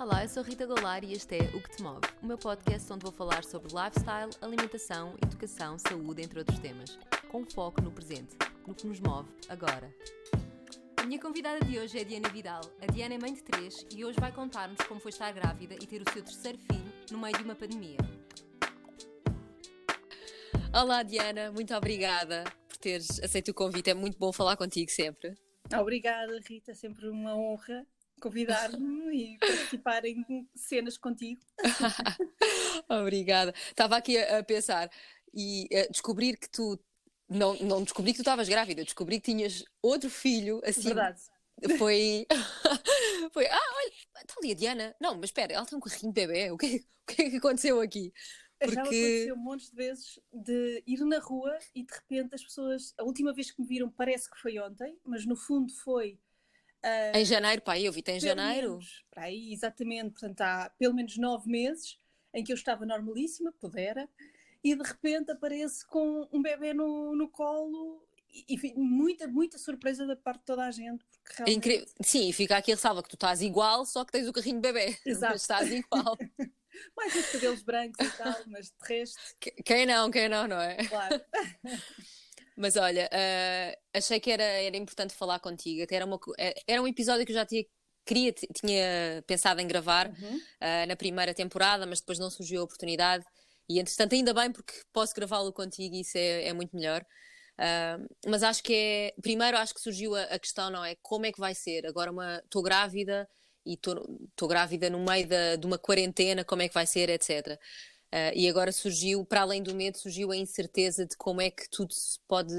Olá, eu sou Rita Goulart e este é O Que Te Move, o meu podcast onde vou falar sobre lifestyle, alimentação, educação, saúde, entre outros temas, com foco no presente, no que nos move agora. A minha convidada de hoje é a Diana Vidal. A Diana é mãe de três e hoje vai contar-nos como foi estar grávida e ter o seu terceiro filho no meio de uma pandemia. Olá, Diana, muito obrigada por teres aceito o convite. É muito bom falar contigo sempre. Obrigada, Rita, sempre uma honra convidar-me e participar em cenas contigo. Obrigada. Estava aqui a, pensar e a descobrir que tu não, não descobri que tu estavas grávida, descobri que tinhas outro filho assim. Verdade. Foi. foi. Ah, olha, está ali a Diana. Não, mas espera, ela tem um carrinho de bebê. O que, o que é que aconteceu aqui? Porque... Já aconteceu um monte de vezes de ir na rua e de repente as pessoas. A última vez que me viram parece que foi ontem, mas no fundo foi Uh, em janeiro, pá, eu vi, em janeiro. Para aí, exatamente, portanto, há pelo menos nove meses em que eu estava normalíssima, pudera, e de repente aparece com um bebê no, no colo e, muita, muita surpresa da parte de toda a gente. Porque realmente... Incrível. Sim, fica aqui a ressalva que tu estás igual, só que tens o carrinho de bebê. Exato. Mas estás igual. Mais os cabelos brancos e tal, mas de resto. Quem não, quem não, não é? Claro. Mas olha, uh, achei que era, era importante falar contigo. Até era, uma, eh, era um episódio que eu já tinha, queria, tinha pensado em gravar uhum. uh, na primeira temporada, mas depois não surgiu a oportunidade. E entretanto, ainda bem, porque posso gravá-lo contigo e isso é, é muito melhor. Uh, mas acho que é. Primeiro, acho que surgiu a, a, questão, não é? Como é que vai ser? Agora, estou grávida e estou grávida no meio da, de uma quarentena, como é que vai ser, etc. Uh, e agora surgiu, para além do medo, surgiu a incerteza de como é que tudo se pode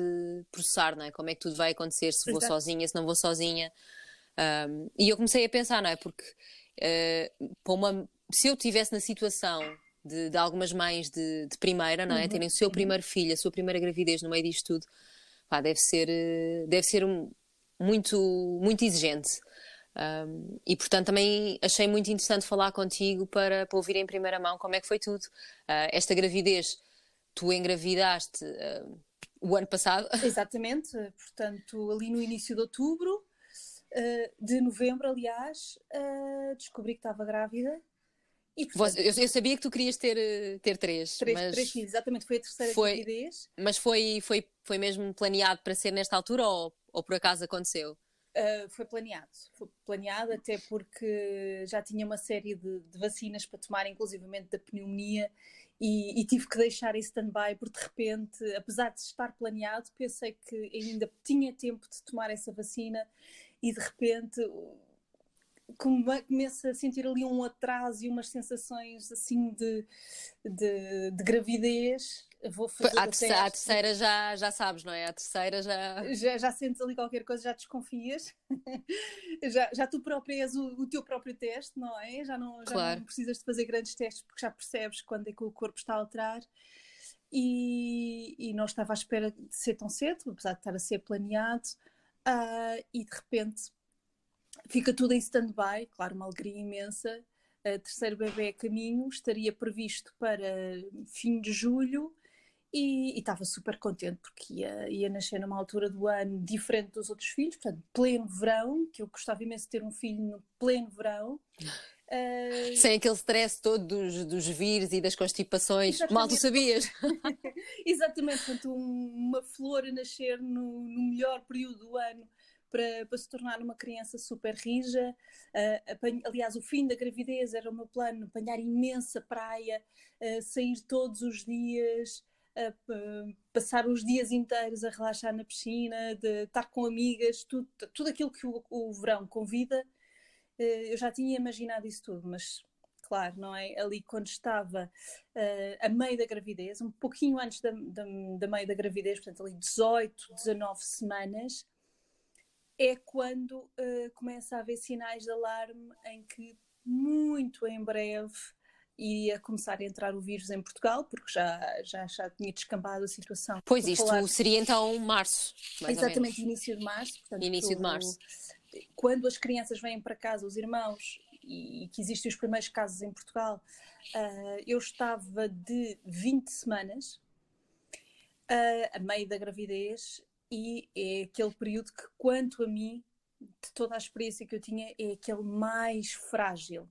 processar, não é? Como é que tudo vai acontecer, se vou sozinha, se não vou sozinha. Um, e eu comecei a pensar, não é? Porque uh, uma, se eu estivesse na situação de, de, algumas mães de, de primeira, não é? Uhum. Terem o seu uhum. primeiro filho, a sua primeira gravidez no meio disto tudo, pá, deve ser, uh, deve ser um, muito, muito exigente. Um, e portanto também achei muito interessante falar contigo para, para ouvir em primeira mão como é que foi tudo. Uh, esta gravidez, tu engravidaste uh, o ano passado? Exatamente, portanto, ali no início de outubro, uh, de novembro, aliás, descobri que estava grávida. E, portanto, eu, eu, sabia que tu querias ter, ter três. Três, mas três filhos, exatamente, foi a terceira foi, gravidez. Mas foi, foi, foi mesmo planeado para ser nesta altura ou, ou por acaso aconteceu? Uh, foi planeado, foi planeado até porque já tinha uma série de, de vacinas para tomar, inclusivamente da pneumonia, e, e, tive que deixar em stand-by porque de repente, apesar de estar planeado, pensei que ainda tinha tempo de tomar essa vacina e de repente começo a sentir ali um atraso e umas sensações assim de, de, de gravidez vou fazer a, terceira, a terceira já, já sabes, não é? A terceira já... Já, já sentes ali qualquer coisa, já desconfias. já, já tu próprio és o, o, teu próprio teste, não é? Já, não, já claro. não precisas de fazer grandes testes porque já percebes quando é que o corpo está a alterar. E, e não estava à espera de ser tão cedo, apesar de estar a ser planeado. Uh, e de repente fica tudo em stand-by, claro, uma alegria imensa. A terceiro bebê a caminho estaria previsto para fim de julho e estava super contente porque ia, ia nascer numa altura do ano diferente dos outros filhos, portanto, pleno verão, que eu gostava imenso de ter um filho no pleno verão. Uh... Sem aquele stress todo dos, dos vírus e das constipações. Exatamente. Mal tu sabias. Exatamente, portanto, um, uma flor a nascer no, no melhor período do ano para, para, se tornar uma criança super rija. Uh, aliás, o fim da gravidez era o meu plano: apanhar imensa praia, uh, sair todos os dias, a, passar os dias inteiros a relaxar na piscina, de estar com amigas, tudo, tudo aquilo que o, o verão convida. Eu já tinha imaginado isso tudo, mas claro, não é? Ali quando estava uh, a meio da gravidez, um pouquinho antes da, da, da, meio da gravidez, portanto ali 18, 19 semanas, é quando uh, começa a haver sinais de alarme em que muito em breve ia começar a entrar o vírus em Portugal, porque já, já, já tinha descambado a situação. Pois, isto falar... seria então março. Exatamente, início de março. Portanto, início de março. Quando as crianças vêm para casa, os irmãos, e, que existem os primeiros casos em Portugal, uh, eu estava de 20 semanas uh, a meio da gravidez e é aquele período que, quanto a mim, de toda a experiência que eu tinha, é aquele mais frágil.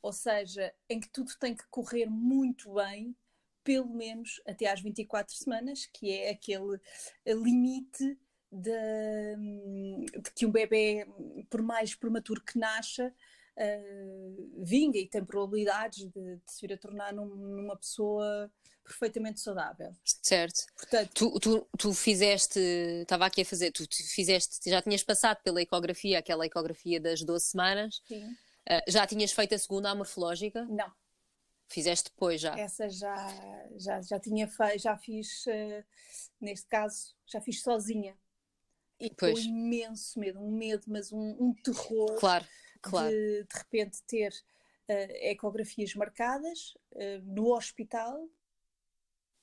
Ou seja, em que tudo tem que correr muito bem, pelo menos até às 24 semanas, que é aquele limite de, de que um bebê, por mais prematuro que nasça, uh, vinga e tem probabilidades de, de, se vir a tornar num, numa pessoa perfeitamente saudável. Certo. Portanto, tu, tu, tu fizeste, estava aqui a fazer, tu, tu, fizeste, já tinhas passado pela ecografia, aquela ecografia das 12 semanas. Sim. Uh, já tinhas feito a segunda, a morfológica? Não. Fizeste depois já? Essa já, já, já tinha feito, já fiz, uh, neste caso, já fiz sozinha. E com imenso medo, um medo, mas um, um terror. Claro, claro. De, de repente ter uh, ecografias marcadas uh, no hospital,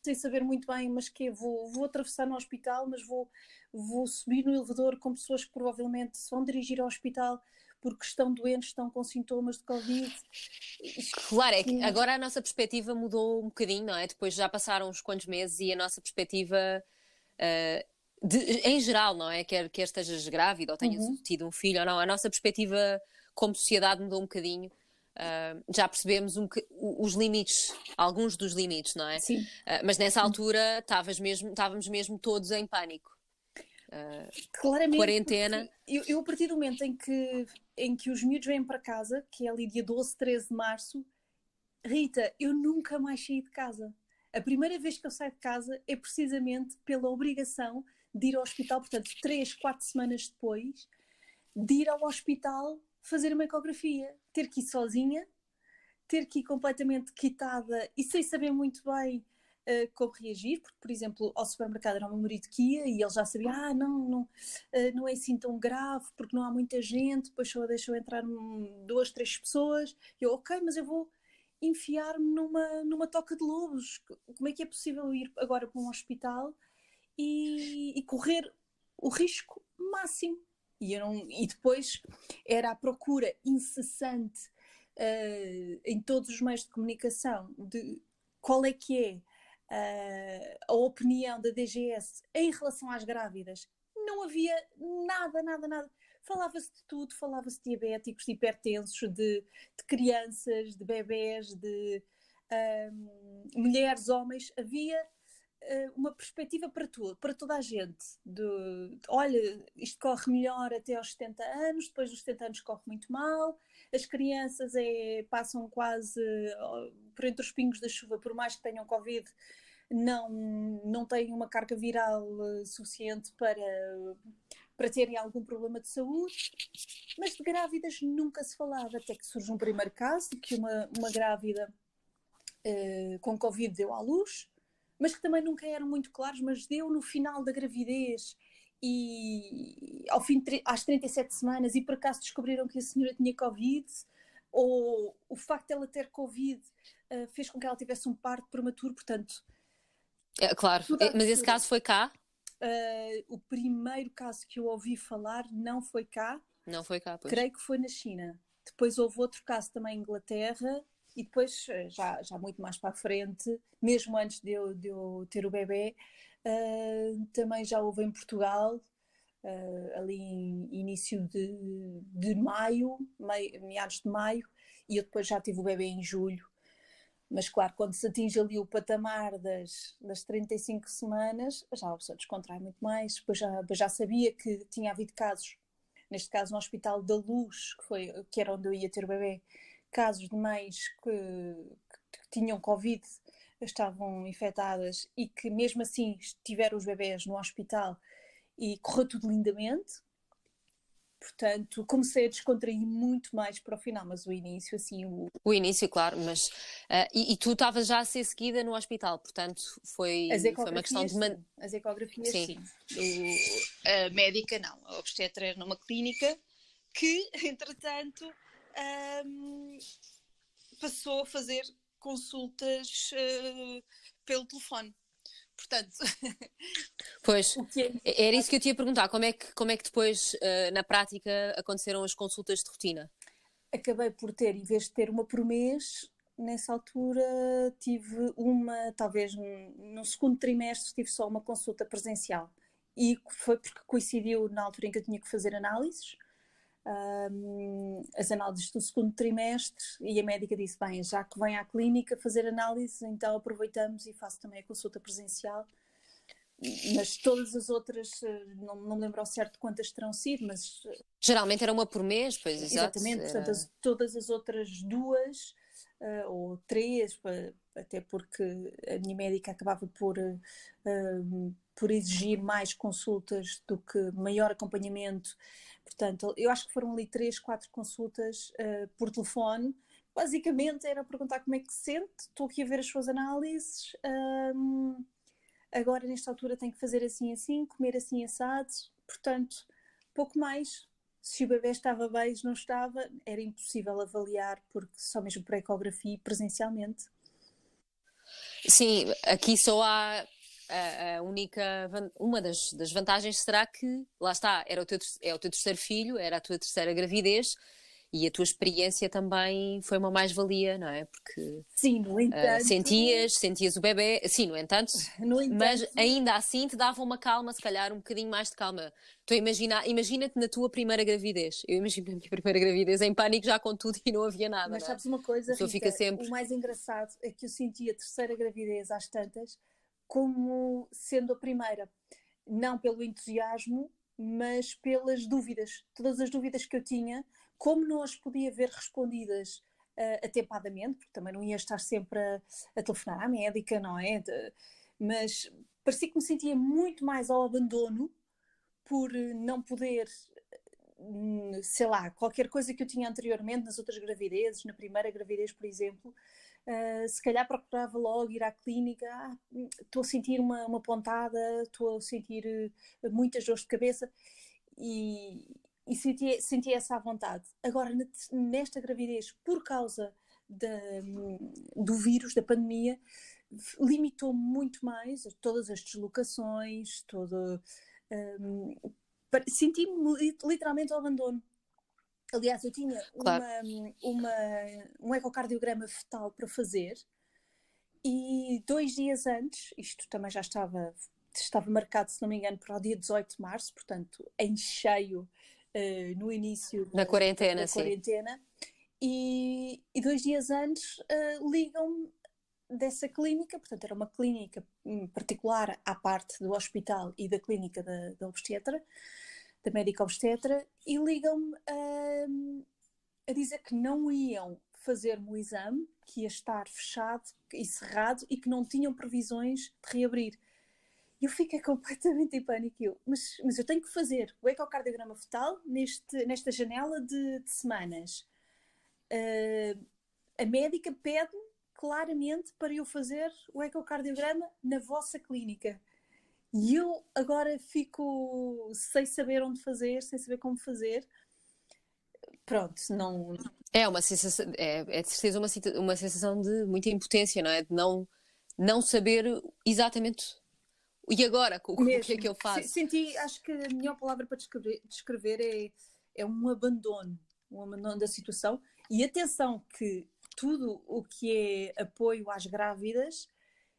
sem saber muito bem, mas que vou, vou atravessar no hospital, mas vou, vou subir no elevador com pessoas que provavelmente se vão dirigir ao hospital porque estão doentes, estão com sintomas de Covid. Claro, é que agora a nossa perspectiva mudou um bocadinho, não é? Depois já passaram uns quantos meses e a nossa perspectiva uh, de, em geral, não é? Quer, quer estejas grávida ou tenhas uhum. tido um filho ou não, a nossa perspectiva como sociedade mudou um bocadinho. Uh, já percebemos um, os limites, alguns dos limites, não é? Sim. Uh, mas nessa altura mesmo, estávamos mesmo todos em pânico. Uh, Claramente. Quarentena. Eu, eu, a partir do momento em que, em que os miúdos vêm para casa, que é ali dia 12, 13 de março, Rita, eu nunca mais saí de casa. A primeira vez que eu saio de casa é precisamente pela obrigação de ir ao hospital, portanto, três, quatro semanas depois, de ir ao hospital fazer uma ecografia, ter que ir sozinha, ter que ir completamente quitada e sem saber muito bem uh, como reagir, porque, por exemplo, ao supermercado era o meu marido que ia e ele já sabia, ah, não, não, uh, não é assim tão grave, porque não há muita gente, depois só deixou entrar duas, três pessoas, eu, ok, mas eu vou enfiar-me numa, numa toca de lobos, como é que é possível ir agora para um hospital e, e correr o risco máximo. E, eu não, e depois era a procura incessante uh, em todos os meios de comunicação de qual é que é uh, a opinião da DGS em relação às grávidas. Não havia nada, nada, nada. Falava-se de tudo, falava-se de diabéticos, de hipertensos, de, de crianças, de bebés, de ah, mulheres, homens. Havia uma perspectiva para tudo, para toda a gente. De, olha, isto corre melhor até aos 70 anos, depois dos 70 anos corre muito mal, as crianças é, passam quase por entre os pingos da chuva, por mais que tenham Covid, não, não têm uma carga viral eh, suficiente para, para terem algum problema de saúde, mas de grávidas nunca se falava, até que surge um primeiro caso que uma, uma grávida uh, com Covid deu à luz, mas que também nunca eram muito claros, mas deu no final da gravidez e ao fim de, às 37 semanas e por acaso descobriram que a senhora tinha Covid ou o facto de ela ter Covid uh, fez com que ela tivesse um parto prematuro, portanto... É, claro, é, mas esse caso foi cá? Uh, o primeiro caso que eu ouvi falar não foi cá. Não foi cá, pois. Creio que foi na China. Depois houve outro caso também em Inglaterra e depois, eh, já, já muito mais para a frente, mesmo antes de eu, de eu ter o bebê, uh, também já houve em Portugal, uh, ali em início de, de maio, meados de maio, e eu depois já tive o bebê em julho. Mas claro, quando se atinge ali o patamar das, das 35 semanas, já a pessoa descontrai muito mais. Depois já, já sabia que tinha havido casos, neste caso no Hospital da Luz, que, foi, que era onde eu ia ter o bebê, casos de mães que, que tinham Covid estavam infectadas e que mesmo assim tiveram os bebés no hospital e correu tudo lindamente. Portanto, comecei a descontrair muito mais para o final, mas o início, assim. O, o início, claro, mas. Uh, e, e, tu estavas já a ser seguida no hospital, portanto, foi, foi uma questão de. Man... As ecografias, sim. sim. O, a médica, não. A obstetra era numa clínica que, entretanto, um, passou a fazer consultas uh, pelo telefone. Portanto. Pois, é... era isso que eu te ia perguntar. Como é que, como é que depois, uh, na prática, aconteceram as consultas de rotina? Acabei por ter, em vez de ter uma por mês, nessa altura tive uma, talvez no segundo trimestre, tive só uma consulta presencial. E foi porque coincidiu na altura em que eu tinha que fazer análises um, as análises do segundo trimestre e a médica disse, bem, já que vem à clínica fazer análises, então aproveitamos e faço também a consulta presencial. Mas todas as outras, eh, não, não me lembro ao certo quantas terão sido, mas... Eh, Geralmente era uma por mês, pois. Exatamente, era... portanto, as, todas as outras duas uh, ou três, até porque a minha médica acabava por, uh, por exigir mais consultas do que maior acompanhamento. Portanto, eu acho que foram ali três, quatro consultas uh, por telefone. Basicamente era perguntar como é que se sente, estou aqui a ver as suas análises, um, agora nesta altura tenho que fazer assim assim, comer assim assado, portanto, pouco mais se o bebê estava bem, se não estava, era impossível avaliar, porque só mesmo por ecografia presencialmente. Sim, aqui só há a, a, única uma das, das vantagens será que lá está era o teu é o teu terceiro filho era a tua terceira gravidez e a tua experiência também foi uma mais-valia, não é? Porque sim, no ah, entanto, uh, sentias, sentias o bebê, sim, no entanto, no entanto, mas ainda assim te dava uma calma, se calhar um bocadinho mais de calma. Estou a imaginar, imagina-te na tua primeira gravidez. Eu imagino a minha primeira gravidez em pânico já com tudo e não havia nada. Mas é? sabes uma coisa, Rita, fica sempre... o mais engraçado é que eu senti a terceira gravidez às tantas como sendo a primeira. Não pelo entusiasmo, mas pelas dúvidas. Todas as dúvidas que eu tinha como não as podia ver respondidas uh, atempadamente, porque também não ia estar sempre a, a telefonar à médica, não é? De, mas parecia que me sentia muito mais ao abandono por não poder, hum, sei lá, qualquer coisa que eu tinha anteriormente nas outras gravidezes, na primeira gravidez, por exemplo, uh, se calhar procurava logo ir à clínica, ah, estou a sentir uma, uma pontada, estou a sentir uh, muitas dores de cabeça e, e senti, senti essa vontade. Agora, nesta gravidez, por causa da, do vírus, da pandemia, limitou muito mais todas as deslocações, todo. Um, Senti-me literalmente ao abandono. Aliás, eu tinha claro. uma, uma, um ecocardiograma fetal para fazer e dois dias antes, isto também já estava, estava marcado, se não me engano, para o dia 18 de março, portanto, em cheio uh, no início na quarentena, da quarentena e, e, dois dias antes uh, ligam-me dessa clínica, portanto era uma clínica particular à parte do hospital e da clínica da, da obstetra, da médica obstetra, e ligam-me uh, a dizer que não iam fazer-me o exame, que ia estar fechado e cerrado e que não tinham previsões de reabrir eu fiquei completamente em pânico. Eu, mas, mas eu tenho que fazer o ecocardiograma fetal neste, nesta janela de, de semanas. Uh, a médica pede claramente para eu fazer o ecocardiograma na vossa clínica. E eu agora fico sem saber onde fazer, sem saber como fazer. Pronto, não. É uma sensação, é, é de certeza uma, uma sensação de muita impotência, não é? De não, não saber exatamente e agora, o, o que é que eu faço? Senti, acho que a melhor palavra para descrever, descrever é, é um abandono, um abandono da situação. E atenção que tudo o que é apoio às grávidas,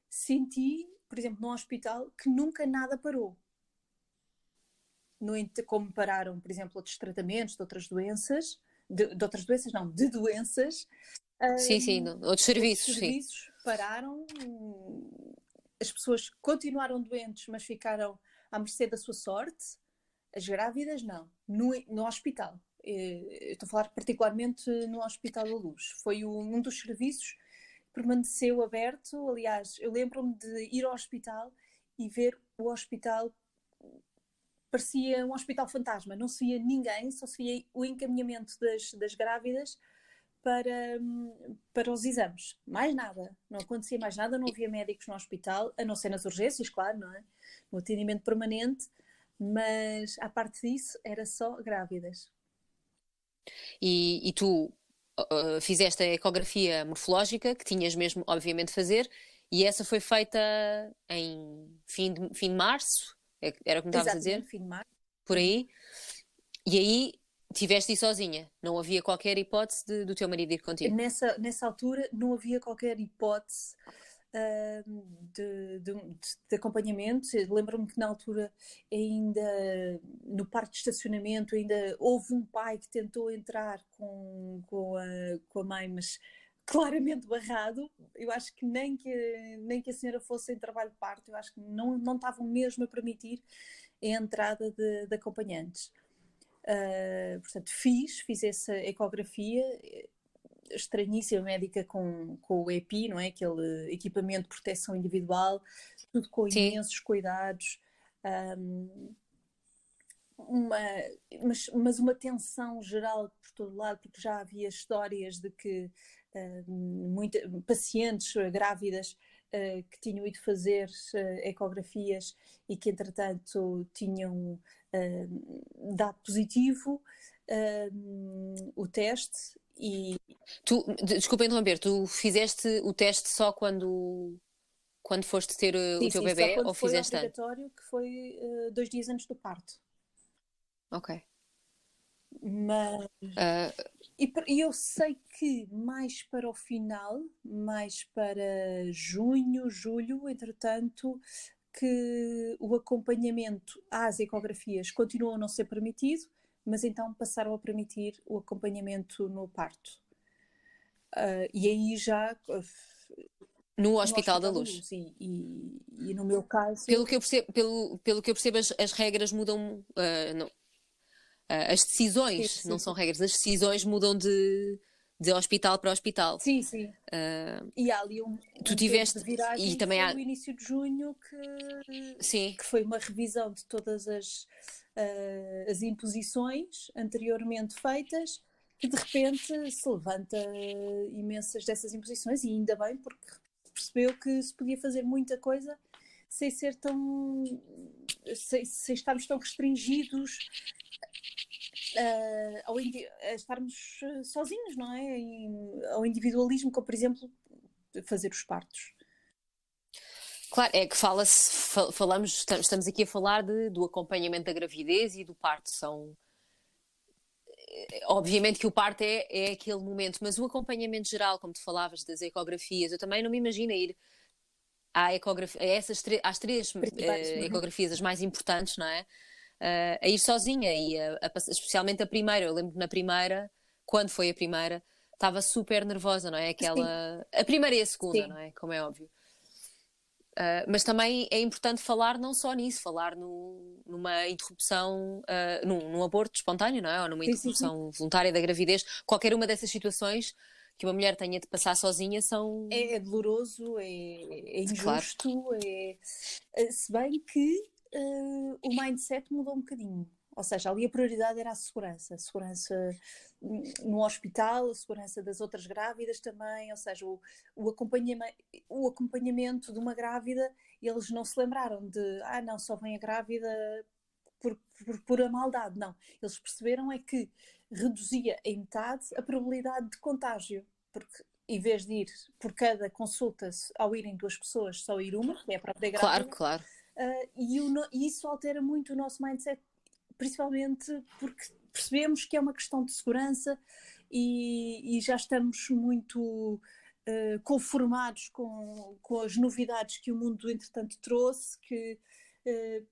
senti, por exemplo, no hospital, que nunca nada parou. No, como pararam, por exemplo, outros tratamentos de outras doenças, de, de outras doenças, não, de doenças. Sim, um, sim, outros serviços. Outros serviços sim. pararam, as pessoas continuaram doentes, mas ficaram à mercê da sua sorte. As grávidas, não. No, no hospital. Eh, estou a falar particularmente no Hospital da Luz. Foi um dos serviços permaneceu aberto. Aliás, eu lembro-me de ir ao hospital e ver o hospital. Parecia um hospital fantasma, não se via ninguém, só se via o encaminhamento das, das grávidas para, para os exames. Mais nada. Não acontecia mais nada, não havia médicos no hospital, a não ser nas urgências, claro, não é? No atendimento permanente, mas a parte disso era só grávidas. E, e tu uh, fizeste a ecografia morfológica, que tinhas mesmo, obviamente, fazer, e essa foi feita em fim de, fim de março, é, era como estavas a dizer? fim de março. Por aí. E aí Tiveste ir sozinha? Não havia qualquer hipótese de, do teu marido ir contigo? Nessa, nessa altura não havia qualquer hipótese. De, de, de, acompanhamento. Lembro-me que na altura ainda no parque de estacionamento ainda houve um pai que tentou entrar com, com, a, com a mãe, mas claramente barrado. Eu acho que nem que, nem que a senhora fosse em trabalho de parto, eu acho que não, não estavam mesmo a permitir a entrada de, de acompanhantes. Uh, portanto, fiz, fiz essa ecografia, estranhíssima médica com, com o EPI, não é? Aquele equipamento de proteção individual, tudo com Sim. imensos cuidados. Um, uma, mas, mas uma tensão geral por todo lado, porque já havia histórias de que uh, muita, pacientes grávidas uh, que tinham ido fazer uh, ecografias e que, entretanto, tinham dado positivo o teste e... Tu, desculpa interromper, tu fizeste o teste só quando, quando foste ter uh, sim, o teu sim, bebê ou foi fizeste obrigatório, que foi uh, dois dias antes do parto. Ok. Mas... Uh... E, e eu sei que mais para o final, mais para junho, julho, entretanto, que o acompanhamento às ecografias continua a não ser permitido mas então passaram a permitir o acompanhamento no parto. Uh, e aí já. Uh, no, no Hospital, da Luz. luz e, e, e, no meu caso. Pelo que eu percebo, pelo, pelo que eu percebo as, as regras mudam. Uh, não, as decisões, sim, sim. não são regras, as decisões mudam de, de hospital para hospital. Sim, sim. Uh, e há ali um, tu um tiveste viragem e também há no início de junho que, sim. que foi uma revisão de todas as uh, as imposições anteriormente feitas, que de repente se levanta imensas dessas imposições, e ainda bem, porque percebeu que se podia fazer muita coisa sem ser tão. sem, sem estarmos tão restringidos uh, ao a estarmos sozinhos, não é? E, ao individualismo, como por exemplo fazer os partos. Claro, é que fala-se, falamos, estamos aqui a falar de, do acompanhamento da gravidez e do parto. São eh, obviamente que o parto é, é aquele momento, mas o acompanhamento geral, como tu falavas das ecografias, eu também não me imagino ir à ecografia, a essas às três uh, ecografias as mais importantes, não é? Uh, a ir sozinha e a, a, especialmente a primeira. Eu lembro que na primeira, quando foi a primeira, estava super nervosa, não é? Aquela, Sim. a primeira e a segunda, Sim. não é? Como é óbvio. Uh, mas também é importante falar não só nisso, falar no, numa interrupção, uh, num, num, aborto espontâneo, não é? Ou numa interrupção voluntária da gravidez. Qualquer uma dessas situações que uma mulher tenha de passar sozinha são. É, é doloroso, é, é injusto, claro. é... Eh, se bem que uh, o mindset mudou um bocadinho. Ou seja, ali a prioridade era a segurança, a segurança no hospital, a segurança das outras grávidas também, ou seja, o, o, acompanhamento, o acompanhamento de uma grávida, eles não se lembraram de, ah não, só vem a grávida por, por pura maldade, não. Eles perceberam é que reduzia em metade a probabilidade de contágio, porque em vez de ir por cada consulta, ao irem duas pessoas, só ir uma, que é a própria grávida. Claro, claro. Uh, e, o, e isso altera muito o nosso mindset principalmente porque percebemos que é uma questão de segurança e, e já estamos muito uh, conformados com, com as novidades que o mundo, entretanto, trouxe, que uh,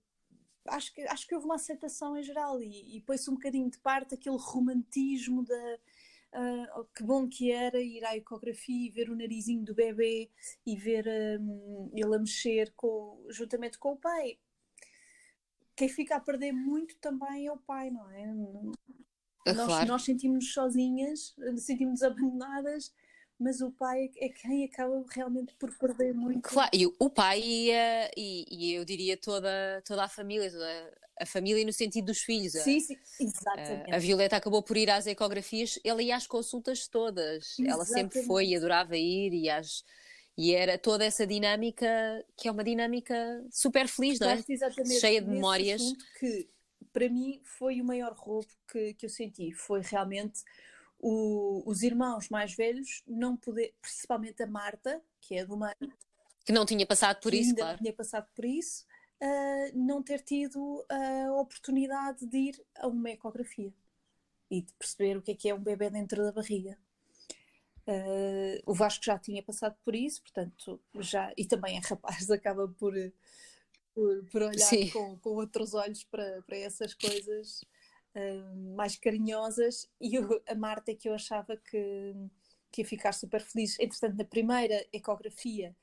acho que, acho que houve uma aceitação em geral e, e pôs-se um bocadinho de parte aquele romantismo da. Uh, que bom que era ir à ecografia e ver o narizinho do bebê e ver um, ele a mexer com, juntamente com o pai quem fica a perder muito também é o pai, não é? é nós, claro. nós sentimos-nos sozinhas, sentimos-nos abandonadas, mas o pai é quem acaba realmente por perder muito. Claro, e o pai e, e, e eu diria toda, toda a família, toda a família no sentido dos filhos. Sim, sim, exatamente. A, a Violeta acabou por ir às ecografias, ela ia às consultas todas, exatamente. ela sempre foi e adorava ir e às e era toda essa dinâmica, que é uma dinâmica super feliz, não é? Cheia de memórias. que para mim foi o maior roubo que, que eu senti. Foi realmente o, os irmãos mais velhos não poder, principalmente a Marta, que é do meio. Que não tinha passado por isso, ainda claro. tinha passado por isso, uh, não ter tido a oportunidade de ir a uma ecografia e de perceber o que é que é um bebê dentro da barriga. Uh, o Vasco já tinha passado por isso, portanto, já, e também é rapaz, acaba por, por, por olhar com, com, outros olhos para, para essas coisas uh, mais carinhosas. E eu, a Marta é que eu achava que, que ia ficar super feliz. Entretanto, na primeira ecografia,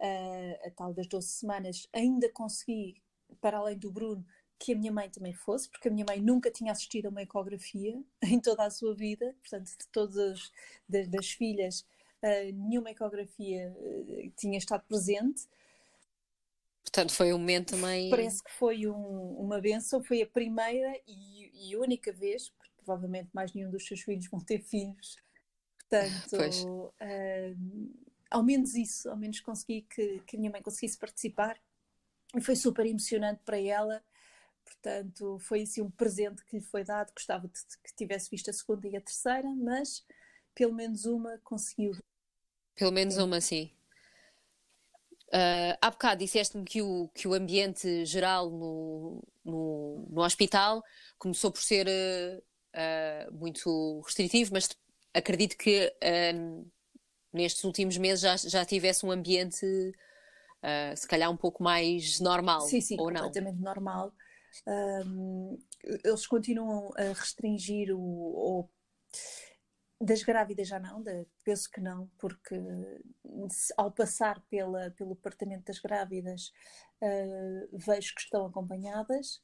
uh, a tal das 12 semanas, ainda consegui, para além do Bruno, que a minha mãe também fosse, porque a minha mãe nunca tinha assistido a uma ecografia em toda a sua vida, portanto, de todas as das, das filhas, uh, nenhuma ecografia uh, tinha estado presente. Portanto, foi um momento também. Parece que foi um, uma benção, foi a primeira e, e, única vez, porque provavelmente mais nenhum dos seus filhos vão ter filhos. Portanto, uh, ao menos isso, ao menos consegui que, que a minha mãe conseguisse participar. E foi super emocionante para ela Portanto, foi assim um presente que lhe foi dado. Gostava de que tivesse visto a segunda e a terceira, mas pelo menos uma conseguiu. Pelo menos uma, sim. Uh, há bocado disseste-me que o, que o ambiente geral no, no, no hospital começou por ser uh, uh, muito restritivo, mas acredito que uh, nestes últimos meses já, já tivesse um ambiente se calhar um pouco mais normal, sim, sim, ou não? completamente normal. Um, eles continuam a restringir o, o, das grávidas já não, de, penso que não, porque ao passar pela, pelo departamento das grávidas uh, vejo que estão acompanhadas,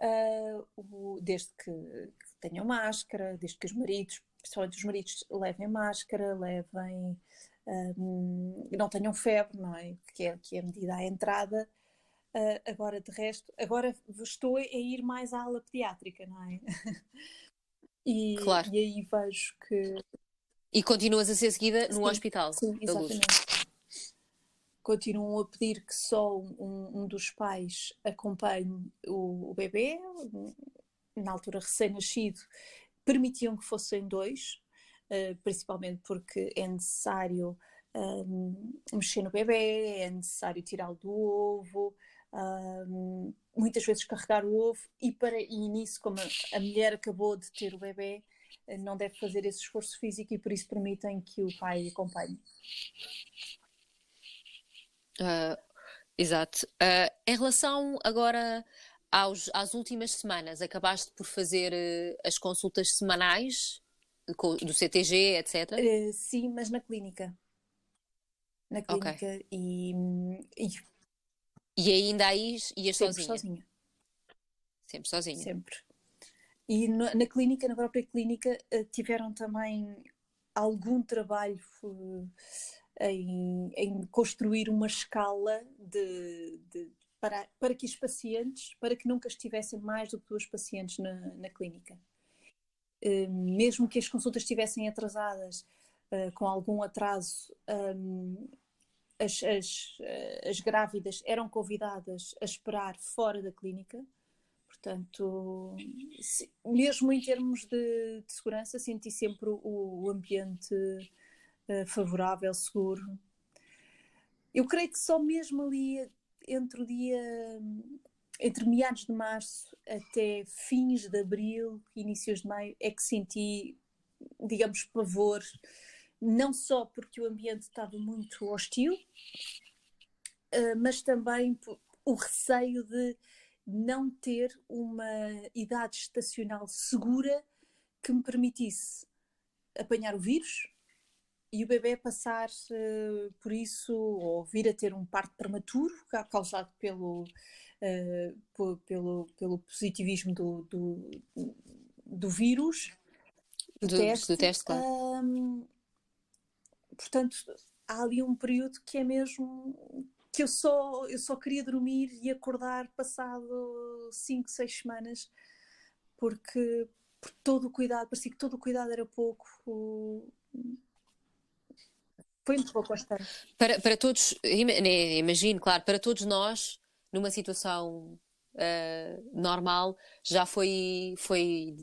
uh, o, desde que, que, tenham máscara, desde que os maridos, principalmente os maridos, levem máscara, levem um, não tenham febre, não é? Que é, que é a medida à entrada. Uh, agora, de resto, agora estou a ir mais à ala pediátrica, não é? e, claro. e aí vejo que. E continuas a ser seguida no hospital? Sim, exatamente. Continuam a pedir que só um, um dos pais acompanhe o, o bebê, na altura recém-nascido, permitiam que fossem dois, uh, principalmente porque é necessário um, mexer no bebê, é necessário tirá-lo do ovo, um, muitas vezes carregar o ovo e, para, e nisso, como a, a mulher acabou de ter o bebê, eh, não deve fazer esse esforço físico e por isso permitem que o pai acompanhe. Uh, exato. Uh, em relação agora aos, às últimas semanas, acabaste por fazer uh, as consultas semanais do CTG, etc? sim, mas na clínica. Na clínica okay. e, e e ainda aí ias Sempre sozinha? sozinha. Sempre sozinha? Sempre. E no, na clínica, na própria clínica, eh, tiveram também algum trabalho eh, em, em construir uma escala de, de, para, para que os pacientes, para que nunca estivessem mais do que duas pacientes na, na clínica. Eh, mesmo que as consultas estivessem atrasadas, com algum atraso, as, as, eh, as grávidas eram convidadas a esperar fora da clínica. Portanto, se, mesmo em termos de, de, segurança, senti sempre o, o ambiente uh, favorável, seguro. Eu creio que só mesmo ali entre o dia entre meados de março até fins de abril, inícios de maio, é que senti, digamos, pavor não só porque o ambiente estava muito hostil, eh, mas também o receio de não ter uma idade estacional segura que me permitisse apanhar o vírus e o bebê passar uh, por isso ou vir a ter um parto prematuro causado pelo, uh, pelo, pelo positivismo do, do, do vírus do, do teste, do teste claro. Um, portanto, há ali um período que é mesmo que eu só, eu só queria dormir e acordar passado 5, 6 semanas, porque por todo o cuidado, parecia que todo o cuidado era pouco. Foi muito pouco bastante. Para, para todos, imagino, claro, para todos nós, numa situação uh, normal, já foi, foi,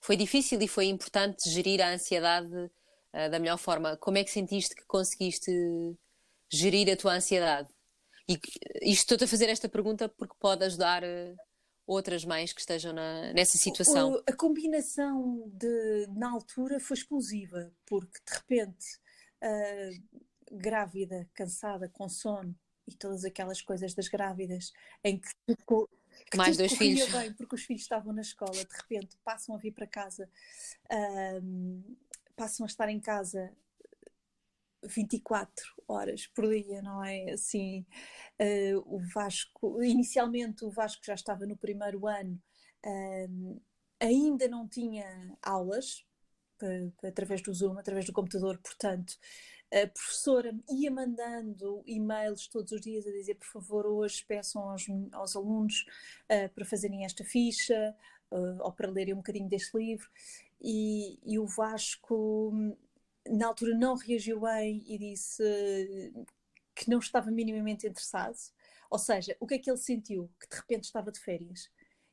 foi difícil e foi importante gerir a ansiedade uh, da melhor forma. Como é que sentiste que conseguiste gerir a tua ansiedade? E isto estou-te a fazer esta pergunta porque pode ajudar uh, outras mães que estejam na, nessa situação. A combinação de, na altura foi explosiva, porque de repente, uh, grávida, cansada, com sono e todas aquelas coisas das grávidas em que ficou. Que Mais dois filhos. bem porque os filhos estavam na escola, de repente passam a vir para casa, uh, passam a estar em casa 24 horas por dia, não é? Assim, uh, o Vasco, inicialmente o Vasco já estava no primeiro ano, uh, ainda não tinha aulas, através do Zoom, através do computador, portanto, a professora ia mandando e-mails todos os dias a dizer, por favor, hoje peçam aos, aos alunos uh, para fazerem esta ficha uh, ou para lerem um bocadinho deste livro. E, e o Vasco na altura não reagiu bem e disse que não estava minimamente interessado. Ou seja, o que é que ele sentiu? Que de repente estava de férias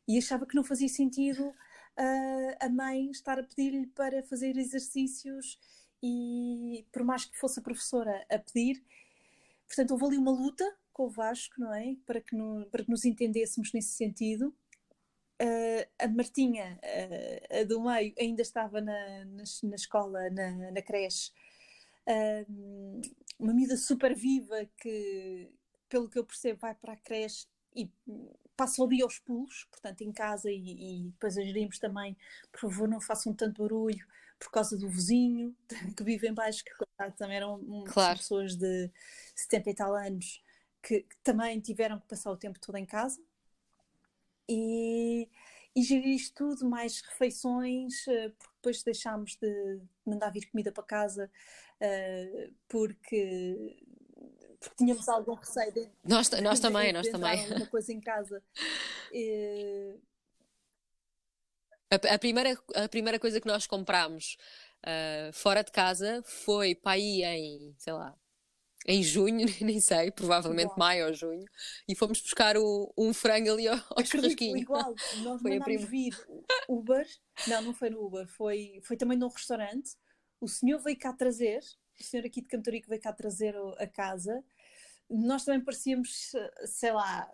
e achava que não fazia sentido uh, a mãe estar a pedir-lhe para fazer exercícios e por mais que fosse a professora a pedir, portanto houve ali uma luta com o Vasco, não é? Para que, no, para que nos entendêssemos nesse sentido Uh, a Martinha, uh, a do meio, ainda estava na, na, na escola, na, na creche. Uh, uma miúda super viva que, pelo que eu percebo, vai para a creche e passa o dia aos pulos, portanto, em casa, e, e depois agerimos também, por favor, não façam tanto barulho por causa do vizinho que vive em baixo, que também eram claro. pessoas de 70 e tal anos que, que também tiveram que passar o tempo todo em casa e, e gerir isto tudo, mais refeições, eh, porque depois deixámos de mandar vir comida para casa uh, porque, porque tínhamos algum receio de, nós, nós de, também, de, nós também. alguma coisa em casa. E... A, a, primeira, a primeira coisa que nós comprámos uh, fora de casa foi para ir em, sei lá, em junho, nem sei, provavelmente maio ou junho, e fomos buscar o, um frango ali ao, ao churrasquinho. igual, nós foi mandámos vir Uber, não, não foi no Uber, foi, foi também num restaurante, o senhor veio cá trazer, o senhor aqui de Cantorico veio cá trazer a casa, nós também parecíamos, sei lá,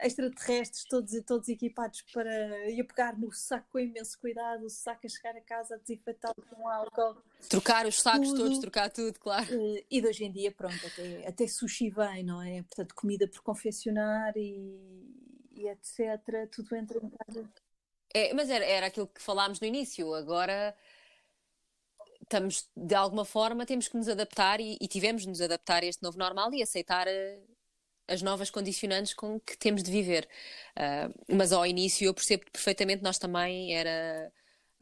extraterrestres, todos, todos equipados para ir pegar no saco com imenso cuidado, o saco a chegar a casa, desinfetá-lo com álcool. Trocar os sacos tudo. todos, trocar tudo, claro. Eh, e de hoje em dia, pronto, até, até sushi vem, não é? Portanto, comida por confeccionar e, e etc. Tudo entra em casa. É, mas era, era aquilo que falámos no início, agora estamos, de alguma forma, temos que nos adaptar e, e tivemos de nos adaptar a este novo normal e aceitar uh, as novas condicionantes com que temos de viver. Uh, mas ao início eu percebo perfeitamente, nós também era,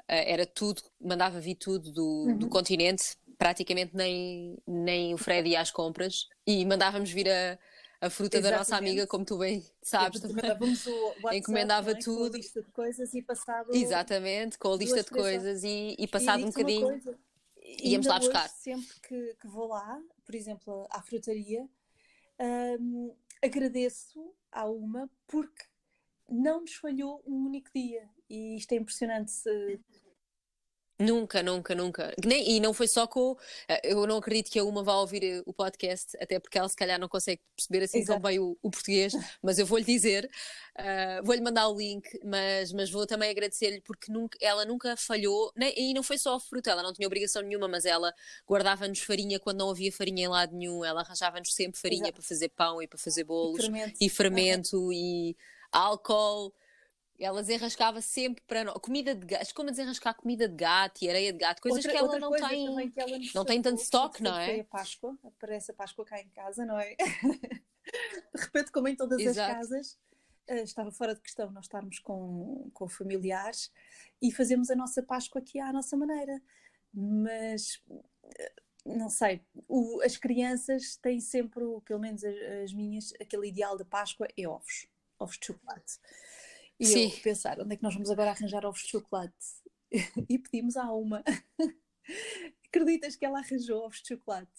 uh, era tudo, mandava vir tudo do, uhum. do continente, praticamente nem, nem o Fred ia às compras e mandávamos vir a a fruta Exatamente. da nossa amiga, como tu bem sabes. Encomendávamos o WhatsApp, Encomendava tudo. Com a lista de coisas e passado. Exatamente, com a lista de coisas e, e passado um bocadinho íamos lá buscar. sempre que, que, vou lá, por exemplo, à frutaria, um, agradeço à uma porque não nos falhou um único dia. E isto é impressionante. Se, Nunca, nunca, nunca. Nem, e não foi só com. Eh, eu não acredito que a uma vá ouvir eh, o podcast, até porque ela se calhar não consegue perceber assim Exato. tão bem o, o, português, mas eu vou-lhe dizer, uh, vou-lhe mandar o link, mas, mas vou também agradecer-lhe porque nunca, ela nunca falhou, nem, e não foi só a fruta, ela não tinha obrigação nenhuma, mas ela guardava-nos farinha quando não havia farinha em lado nenhum, ela arranjava-nos sempre farinha Exato. para fazer pão e para fazer bolos, e fermento, e, fermento, e álcool ela desenrascava sempre para nós. Comida de gato, como desenrascar comida de gato e areia de gato, coisas outra, que ela não tem. Ela não tem tanto estoque, não é? Foi a Páscoa, aparece a Páscoa cá em casa, não é? de repente, como em todas Exato. as casas, eh, estava fora de questão nós estarmos com, com familiares e fazemos a nossa Páscoa aqui à nossa maneira. Mas eh, não sei, o, as crianças têm sempre, pelo menos as, as minhas, aquele ideal de Páscoa é ovos, ovos de chocolate. E Sim. eu pensar, onde é que nós vamos agora arranjar ovos de chocolate? e pedimos à uma. Acreditas que ela arranjou ovos de chocolate?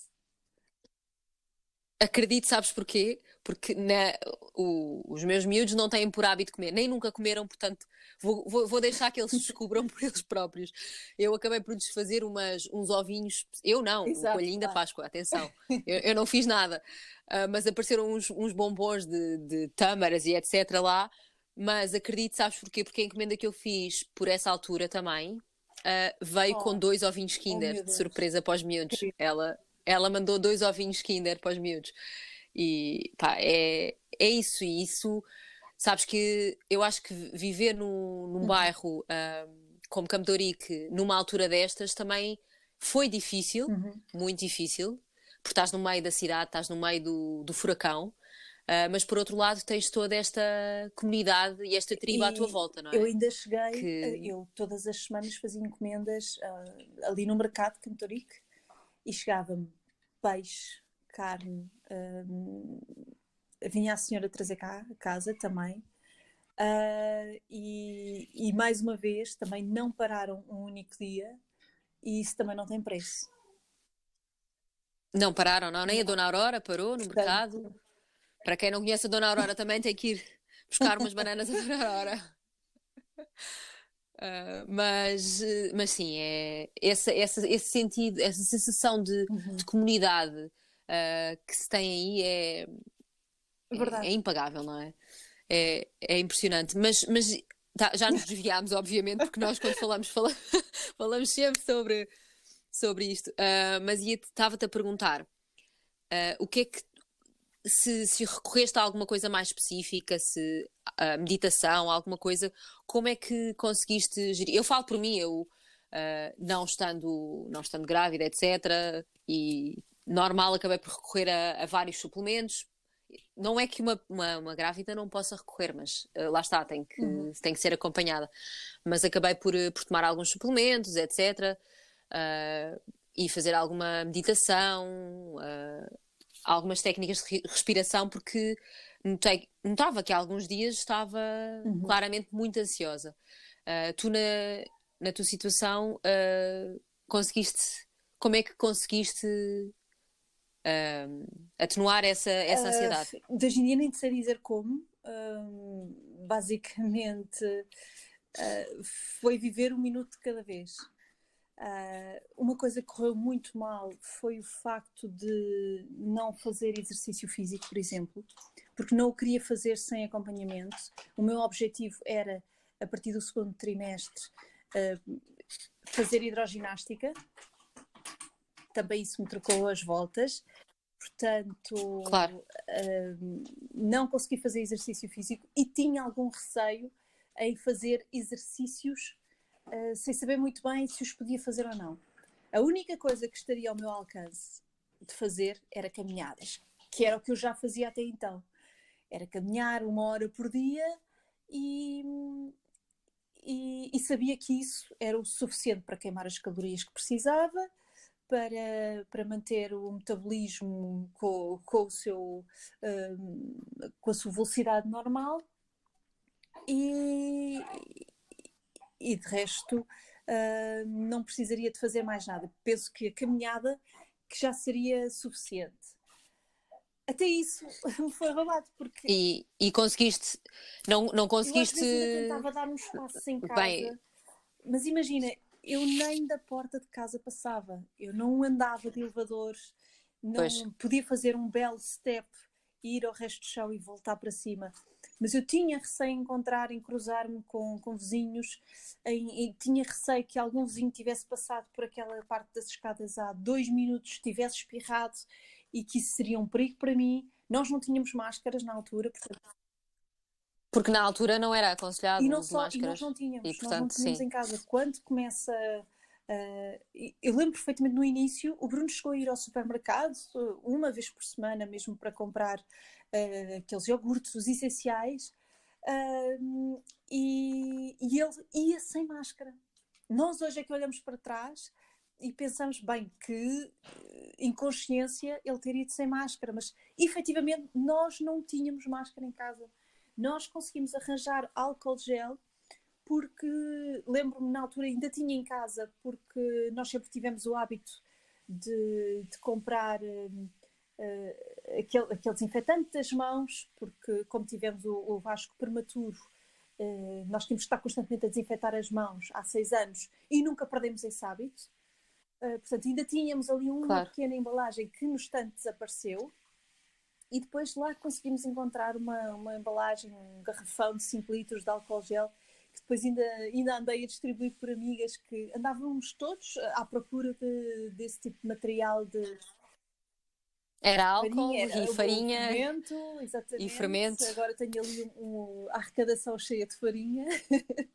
Acredito, sabes porquê? Porque na, o, os meus miúdos não têm por hábito comer, nem nunca comeram, portanto vou, vou, vou deixar que eles descubram por eles próprios. Eu acabei por lhes fazer umas, uns ovinhos, eu não, Exato, o coelhinho claro. da Páscoa, atenção, eu, eu, não fiz nada, uh, mas apareceram uns, uns bombons de, de tâmaras e etc. lá mas acredito, sabes porquê? Porque a encomenda que eu fiz por essa altura também uh, veio oh. com dois ovinhos Kinder oh, de surpresa para os miúdos. Ela, ela mandou dois ovinhos Kinder para os miúdos. E pá, é, é isso. E isso, sabes que eu acho que viver no, num uhum. bairro uh, como Campo de numa altura destas, também foi difícil, uhum. muito difícil, porque estás no meio da cidade, estás no meio do, do furacão. Uh, mas por outro lado tens toda esta comunidade e esta tribo e à tua volta, não é? Eu ainda cheguei, que... eu todas as semanas fazia encomendas uh, ali no mercado de Cantorique e chegava-me peixe, carne, uh, vinha a senhora trazer cá a casa também. E, e, mais uma vez também não pararam um único dia e isso também não tem preço. Não pararam, não? Nem a Dona Aurora parou no Portanto, mercado. Para quem não conhece a Dona Aurora, também tem que ir buscar umas bananas a Dona Aurora. Uh, mas, mas sim, é essa, esse sentido, essa sensação de, uhum. de comunidade uh, que se tem aí é, é, é, impagável, não é? É, é impressionante. Mas, mas tá, já nos desviámos, obviamente, porque nós quando falamos, falamos, falamos sempre sobre, sobre isto. Uh, mas estava-te a perguntar o que é que se, se recorreste a alguma coisa mais específica, se a meditação, alguma coisa, como é que conseguiste gerir? Eu falo por mim, eu uh, não, estando, não estando grávida, etc., e normal acabei por recorrer a, a vários suplementos. Não é que uma, uma, uma grávida não possa recorrer, mas uh, lá está, tem que, uhum. tem que ser acompanhada. Mas acabei por, por tomar alguns suplementos, etc. Uh, e fazer alguma meditação, uh, algumas técnicas de respiração, porque notei, notava que há alguns dias estava uhum. claramente muito ansiosa. Uh, tu, na, na tua situação, uh, conseguiste. Como é que conseguiste uh, atenuar essa, essa ansiedade? Uh, hoje em dia nem sei dizer como. basicamente, foi viver um minuto de cada vez. Uh, uma coisa que correu muito mal foi o facto de não fazer exercício físico, por exemplo, porque não o queria fazer sem acompanhamento. O meu objetivo era, a partir do segundo trimestre, uh, fazer hidroginástica. Também isso me trocou as voltas. Portanto, claro. uh, não consegui fazer exercício físico e tinha algum receio em fazer exercícios uh, sem saber muito bem se os podia fazer ou não. A única coisa que estaria ao meu alcance de fazer era caminhadas, que era o que eu já fazia até então. Era caminhar uma hora por dia e, e, e sabia que isso era o suficiente para queimar as calorias que precisava, para, para manter o metabolismo com, com, o seu, um, com a sua velocidade normal e, e de resto uh, não precisaria de fazer mais nada. Penso que a caminhada que já seria suficiente. Até isso me foi roubado porque e, e conseguiste não não conseguiste eu, tentava dar um espaço em casa Bem... mas imagina eu nem da porta de casa passava eu não andava de elevador não pois. podia fazer um belo step ir ao resto do chão e voltar para cima mas eu tinha receio em encontrar, em cruzar-me com, com vizinhos, em, e tinha receio que algum vizinho tivesse passado por aquela parte das escadas há dois minutos, tivesse espirrado e que isso seria um perigo para mim. Nós não tínhamos máscaras na altura, portanto, porque na altura não era aconselhado e não só, máscaras. E nós não tínhamos, e, portanto, nós não tínhamos sim. em casa. Quando começa. Uh, eu lembro perfeitamente no início, o Bruno chegou a ir ao supermercado uma vez por semana, mesmo para comprar uh, aqueles iogurtes, os essenciais, uh, e, e ele ia sem máscara. Nós hoje é que olhamos para trás e pensamos, bem, que em consciência ele teria ido sem máscara, mas efetivamente nós não tínhamos máscara em casa. Nós conseguimos arranjar álcool gel porque lembro-me na altura ainda tinha em casa, porque nós sempre tivemos o hábito de, de comprar uh, uh, aquele, aquele desinfetante das mãos, porque como tivemos o, o Vasco prematuro, uh, nós tínhamos que estar constantemente a desinfetar as mãos há seis anos e nunca perdemos esse hábito. Uh, portanto, ainda tínhamos ali uma claro. pequena embalagem que no instante desapareceu e depois lá conseguimos encontrar uma, uma embalagem, um garrafão de 5 litros de álcool gel que depois ainda, ainda andei a distribuir por amigas que andávamos todos à procura de, desse tipo de material de era álcool farinha, era e farinha fermento, e fermento. Agora tenho ali um, um, a arrecadação cheia de farinha.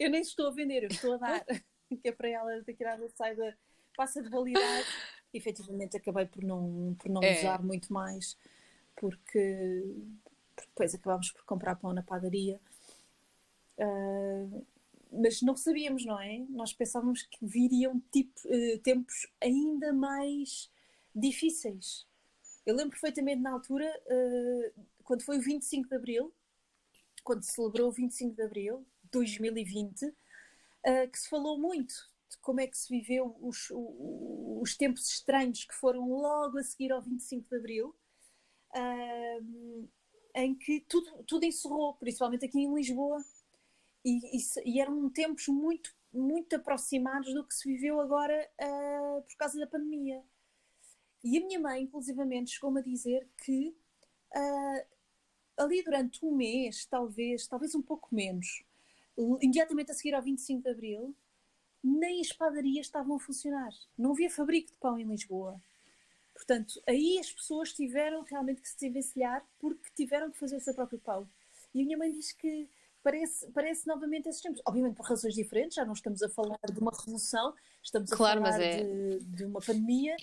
eu nem estou a vender, eu estou a dar, que é para ela daqui a sair passa de validade. E, efetivamente acabei por não, por não é. usar muito mais, porque, porque depois acabámos por comprar pão na padaria. Uh, mas não sabíamos, não é? Nós pensávamos que viriam tipo, uh, tempos ainda mais difíceis. Eu lembro perfeitamente na altura, uh, quando foi o 25 de Abril, quando se celebrou o 25 de Abril de 2020, uh, que se falou muito de como é que se viveu os, os tempos estranhos que foram logo a seguir ao 25 de Abril, uh, em que tudo, tudo encerrou, principalmente aqui em Lisboa, e, e, e, eram tempos muito, muito aproximados do que se viveu agora uh, por causa da pandemia. E a minha mãe, inclusivamente, chegou-me a dizer que uh, ali durante um mês, talvez, talvez um pouco menos, imediatamente a seguir ao 25 de Abril, nem as padarias estavam a funcionar. Não havia fabrico de pão em Lisboa. Portanto, aí as pessoas tiveram realmente que se desvencilhar porque tiveram que fazer o seu próprio pão. E a minha mãe diz que parece, parece novamente esses tempos. Obviamente por razões diferentes, já não estamos a falar de uma revolução, estamos a claro, falar é... de, de, uma pandemia,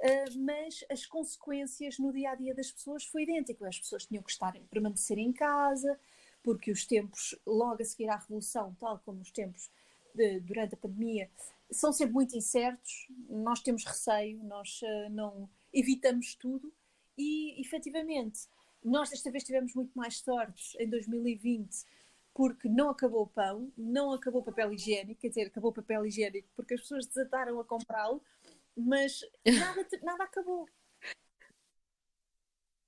uh, mas as consequências no dia a dia das pessoas foi idêntico. As pessoas tinham que estar, permanecer em casa, porque os tempos logo a seguir à revolução, tal como os tempos de, durante a pandemia, são sempre muito incertos. Nós temos receio, nós uh, não evitamos tudo e efetivamente nós desta vez tivemos muito mais sorte em 2020 porque não acabou o pão, não acabou o papel higiênico, quer dizer, acabou o papel higiênico porque as pessoas desataram a comprá-lo, mas nada, nada acabou.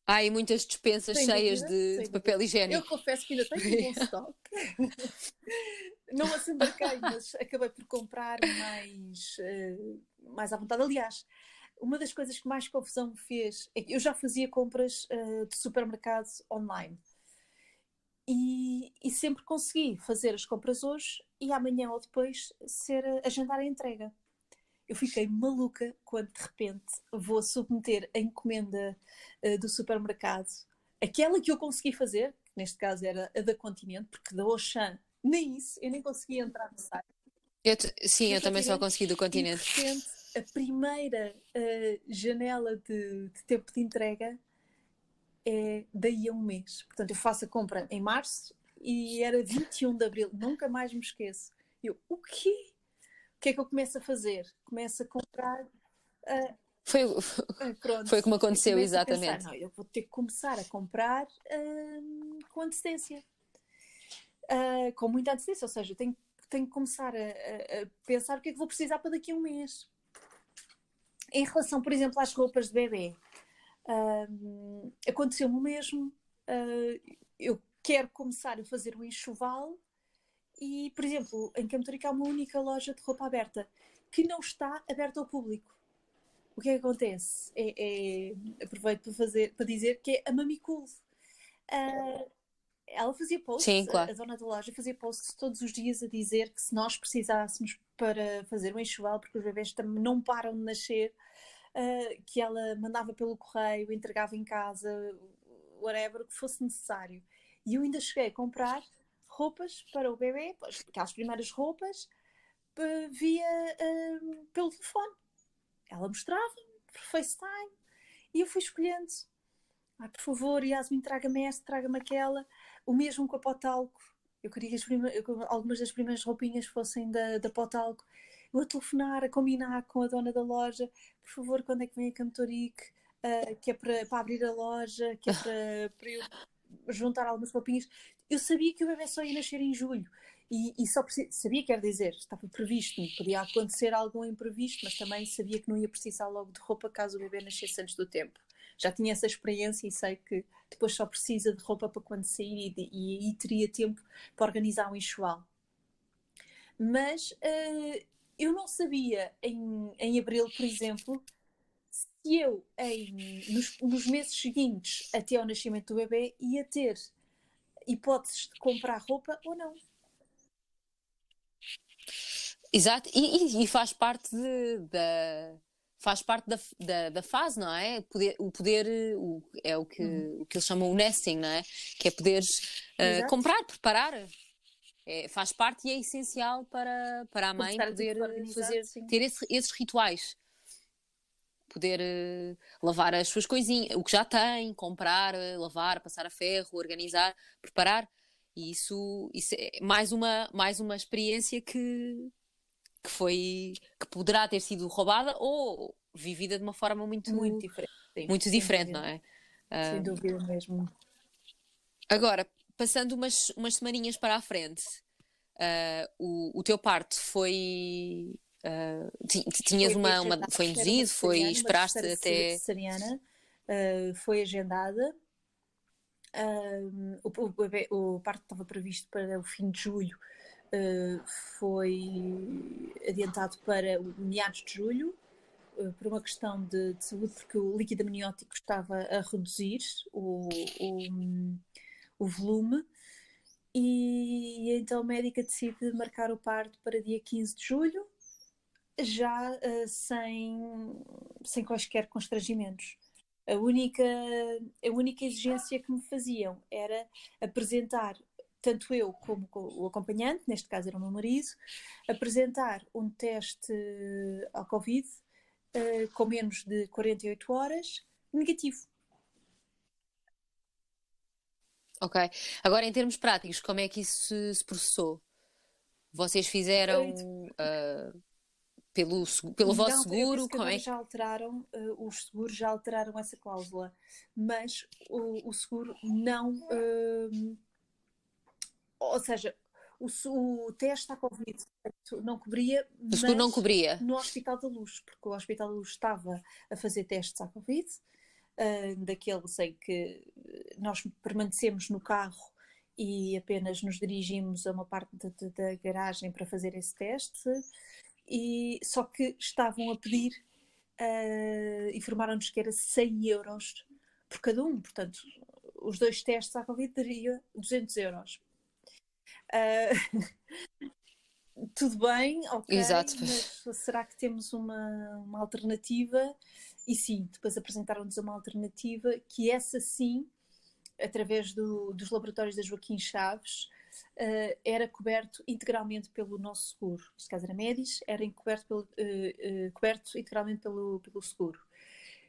Há aí muitas dispensas sem cheias dúvida, de, de, papel higiênico. Eu confesso que ainda tenho um bom estoque. não assembarquei, mas acabei por comprar mais, uh, mais à vontade. Aliás, uma das coisas que mais confusão me fez é que eu já fazia compras uh, de supermercado online e, e, sempre consegui fazer as compras hoje e amanhã ou depois ser agendar a entrega. Eu fiquei maluca quando de repente vou submeter a encomenda uh, do supermercado, aquela que eu consegui fazer, que neste caso era a da Continente, porque da Auchan nem isso, eu nem conseguia entrar no site. Eu sim, eu, eu também só consegui do Continente. E de repente, a primeira uh, janela de, de tempo de entrega é daí a um mês. Portanto, eu faço a compra em março e era 21 de abril, nunca mais me esqueço. Eu, o quê? O que é que eu começo a fazer? Começo a comprar. Uh, foi, pronto, foi como aconteceu, exatamente. Pensar, não, eu vou ter que começar a comprar uh, com antecedência. Uh, com muita antecedência, ou seja, eu tenho, tenho que começar a, a, pensar o que é que vou precisar para daqui a um mês. Em relação, por exemplo, às roupas de bebê, Uh, Aconteceu-me o mesmo. Eu quero começar a fazer o enxoval e, por exemplo, em Camtorica há uma única loja de roupa aberta que não está aberta ao público. O que é que acontece? É, é, aproveito para, fazer, para dizer que é a Mami Cool. Uh, ela fazia posts, Sim, claro. a, dona da loja fazia posts todos os dias a dizer que se nós precisássemos para fazer o enxoval, porque os bebês também não param de nascer, uh, que ela mandava pelo correio, entregava em casa, whatever, o que fosse necessário. E eu ainda cheguei a comprar roupas para o bebê, aquelas primeiras roupas, via uh, pelo telefone. Ela mostrava por FaceTime e eu fui escolhendo. Ah, por favor, Yasmin, traga-me esta, traga-me aquela. O mesmo com a potalco. Eu queria que algumas das primeiras roupinhas fossem da, da potalco eu a telefonar, a combinar com a dona da loja, por favor, quando é que vem a Camtorique, uh, que é para, para abrir a loja, que é para, para eu juntar algumas roupinhas. Eu sabia que o bebê só ia nascer em julho. E, e só sabia, quer dizer, estava previsto, podia acontecer algum imprevisto, mas também sabia que não ia precisar logo de roupa caso o bebê nascesse antes do tempo. Já tinha essa experiência e sei que depois só precisa de roupa para quando sair e, aí teria tempo para organizar um enxoval. Mas uh, eu não sabia em, em abril, por exemplo, se eu, em, nos, nos, meses seguintes, até ao nascimento do bebê, ia ter hipóteses de comprar roupa ou não. Exato, e, e, e faz parte de, da faz parte da, da, da, fase, não é? Poder, o poder o, é o que, uhum. o que eles chamam o nesting, não é? Que é poderes uh, comprar, preparar. É, faz parte e é essencial para, para a mãe poder fazer, ter esse, esses rituais. Poder uh, lavar as suas coisinhas, o que já tem, comprar, uh, lavar, passar a ferro, organizar, preparar. E isso, isso é mais uma, mais uma experiência que, que foi que poderá ter sido roubada ou vivida de uma forma muito muito diferente, sim, muito diferente não é? Sem dúvida mesmo. Agora, passando umas, umas semaninhas para a frente, uh, o, o teu parto foi. Uh, tinhas foi uma, uma, Foi induzido, foi. Esperaste até. Cesariana, uh, foi agendada. o, o, o parto estava previsto para o fim de julho, uh, foi adiantado para meados de julho, uh, por uma questão de, de, saúde, porque o líquido amniótico estava a reduzir o, o, o volume. E então a médica decide marcar o parto para dia 15 de julho, já uh, sem, sem quaisquer constrangimentos. A única, a única exigência que me faziam era apresentar tanto eu como o acompanhante, neste caso era o meu marido, apresentar um teste ao Covid uh, com menos de 48 horas negativo. Ok. Agora, em termos práticos, como é que isso se, processou? Vocês fizeram uh, pelo, pelo vosso não, seguro? Como é? Já alteraram, uh, os seguros já alteraram essa cláusula, mas o, o seguro não. Uh, ou seja, o, o teste à Covid não cobria, mas não cobria no Hospital da Luz, porque o Hospital da Luz estava a fazer testes à Covid, uh, daqueles em que nós permanecemos no carro e apenas nos dirigimos a uma parte da garagem para fazer esse teste, e só que estavam a pedir, uh, informaram-nos que era 100 euros por cada um, portanto, os dois testes à Covid daria 200 euros. Uh, tudo bem, ok, Exato. mas será que temos uma, uma alternativa? E sim, depois apresentaram-nos uma alternativa que essa sim, através do, dos laboratórios da Joaquim Chaves, uh, era coberto integralmente pelo nosso seguro. Neste caso era Medis, era coberto, pelo, uh, uh, coberto integralmente pelo, pelo seguro.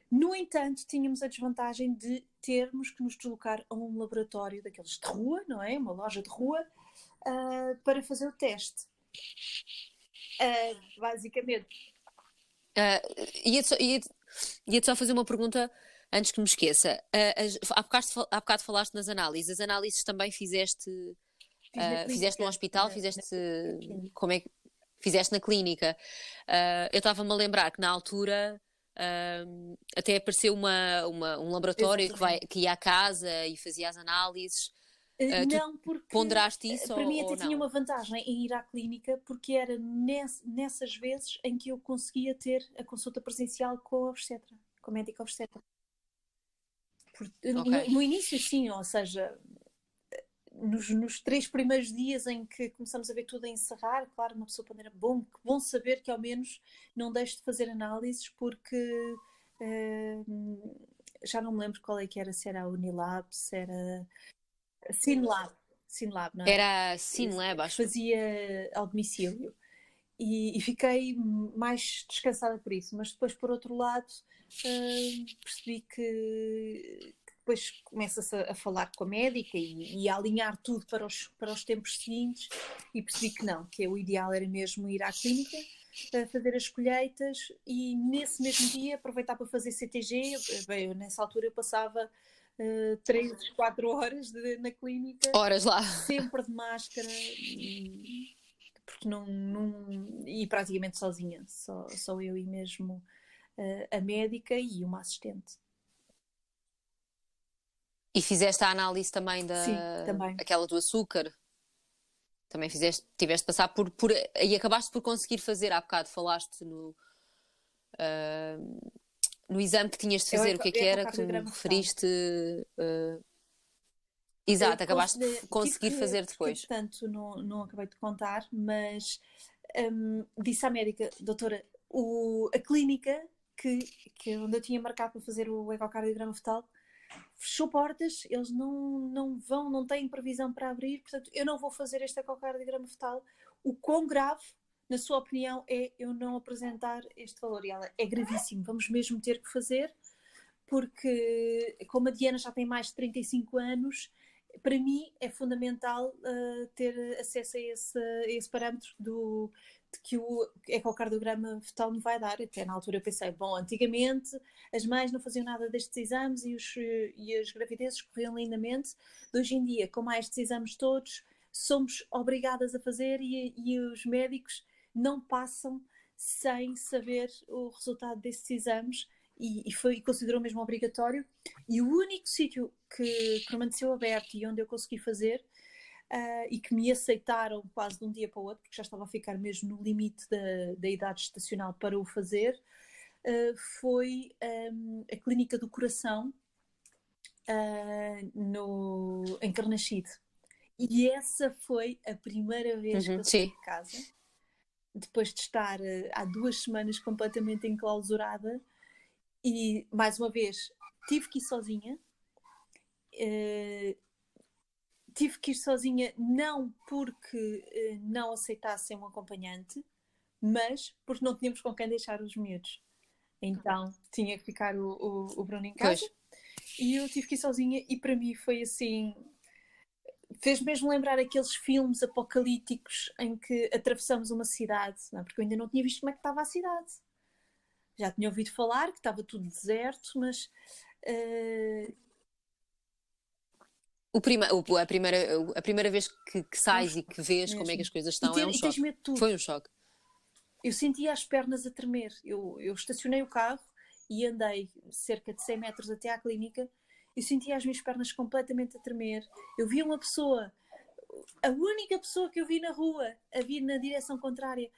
No entanto, tínhamos a desvantagem de termos que nos deslocar a um laboratório daqueles de rua, não é? Uma loja de rua, para fazer o teste. Basicamente. Ia, só, ia, só fazer uma pergunta antes que me esqueça. Há, bocado, há bocado falaste nas análises. As análises também fizeste. Uh, fizeste no hospital? Fizeste. Na como é que. Fizeste na clínica. Uh, eu estava-me a lembrar que na altura. Uh, até apareceu uma, uma um laboratório que, vai, que ia à casa e fazia as análises. Uh, não, porque ponderaste isso para ou, mim até tinha uma vantagem em ir à clínica porque era ness, nessas vezes em que eu conseguia ter a consulta presencial com a obstetra, com a médica obstetra. Por, okay. no, no, início sim, ou seja, nos, nos, três primeiros dias em que começamos a ver tudo a encerrar, claro, uma pessoa pondera, bom, que bom saber que ao menos não deixe de fazer análises porque uh, já não me lembro qual é que era, se era a Unilab, se era Sinlab. Sinlab, não é? Era Sinlab, acho. Fazia ao domicílio. E, e, fiquei mais descansada por isso. Mas depois, por outro lado, uh, percebi que depois começa-se a, a, falar com a médica e, e, a alinhar tudo para os, para os tempos seguintes e percebi que não, que o ideal era mesmo ir à clínica, uh, fazer as colheitas e nesse mesmo dia aproveitar para fazer CTG. Bem, eu, nessa altura eu passava uh, 3, 4 horas de, na clínica. Horas lá. Sempre de máscara. E, porque não, não. E praticamente sozinha. Só, só eu e mesmo uh, a médica e uma assistente. E fizeste a análise também da. Sim, também. Aquela do açúcar? Também fizeste, tiveste de passar por, por. E acabaste por conseguir fazer, há bocado falaste no. Uh, no exame que tinhas de fazer, o que é que era que tu me referiste? Uh, exato, acabaste de conseguir fazer depois. Portanto, não, não acabei de contar, mas um, disse à médica, doutora, o, a clínica que, que onde eu tinha marcado para fazer o ecocardiograma fetal fechou portas, eles não, não vão, não têm previsão para abrir, portanto, eu não vou fazer este ecocardiograma fetal. O quão grave, na sua opinião, é eu não apresentar este valor? E ela, é gravíssimo, vamos mesmo ter que fazer, porque como a Diana já tem mais de 35 anos, para mim é fundamental uh, ter acesso a esse, a esse parâmetro do, que o ecocardiograma fetal me vai dar. Até na altura eu pensei, bom, antigamente as mães não faziam nada destes exames e, os, e as gravidezes corriam lindamente. Hoje em dia, com mais estes exames todos, somos obrigadas a fazer e, e os médicos não passam sem saber o resultado desses exames e, e foi considerou mesmo obrigatório. E o único sítio que permaneceu aberto e onde eu consegui fazer uh, e que me aceitaram quase de um dia para o outro, porque já estava a ficar mesmo no limite da, da idade estacional para o fazer, uh, foi um, a Clínica do Coração uh, no, em Carnachide. E essa foi a primeira vez uhum, que eu saí de casa, depois de estar há duas semanas completamente enclausurada, e mais uma vez tive que ir sozinha. Uh, tive que ir sozinha não porque uh, não aceitassem um acompanhante, mas porque não tínhamos com quem deixar os miúdos. Então tinha que ficar o, o, o Bruno em casa pois. e eu tive que ir sozinha e para mim foi assim fez mesmo lembrar aqueles filmes apocalípticos em que atravessamos uma cidade? É? porque eu ainda não tinha visto como é que estava a cidade. Já tinha ouvido falar que estava tudo deserto, mas uh, o prima, a, primeira, a primeira vez que, que sais e que vês mesmo. como é que as coisas estão ter, é um choque. Foi um choque. Eu sentia as pernas a tremer. Eu, eu estacionei o carro e andei cerca de 100 metros até à clínica. Eu sentia as minhas pernas completamente a tremer. Eu via uma pessoa, a única pessoa que eu vi na rua, a vir na direção contrária.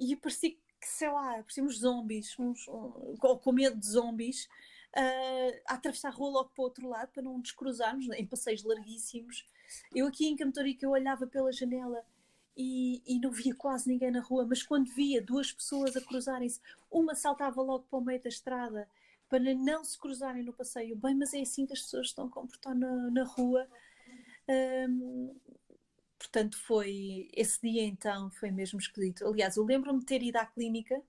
E parecia que, sei lá, parecíamos zombies, uns, um, com medo de zombies uh, a atravessar a rua logo para o outro lado para não descruzarmos em passeios larguíssimos. Eu aqui em Camtorica eu olhava pela janela e, e, não via quase ninguém na rua, mas quando via duas pessoas a cruzarem-se, uma saltava logo para o meio da estrada para não se cruzarem no passeio. Bem, mas é assim que as pessoas estão a comportar na, na rua. Um, portanto, foi esse dia então foi mesmo esquisito. Aliás, eu lembro-me de ter ido à clínica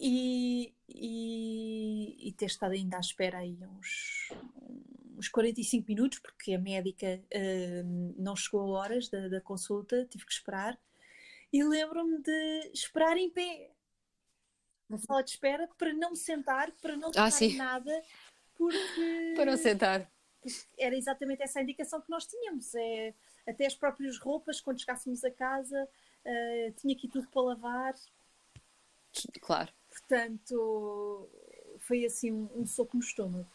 e, e, e, ter estado ainda à espera aí uns, uns 45 minutos, porque a médica uh, não chegou a horas da, da, consulta, tive que esperar. E lembro-me de esperar em pé na sala de espera para não me sentar, para não ah, tocar ah, nada, porque. Para não sentar. Era exatamente essa a indicação que nós tínhamos. É, até as próprias roupas, quando chegássemos a casa, uh, tinha aqui tudo para lavar. Claro. Portanto, foi assim um, um soco no estômago.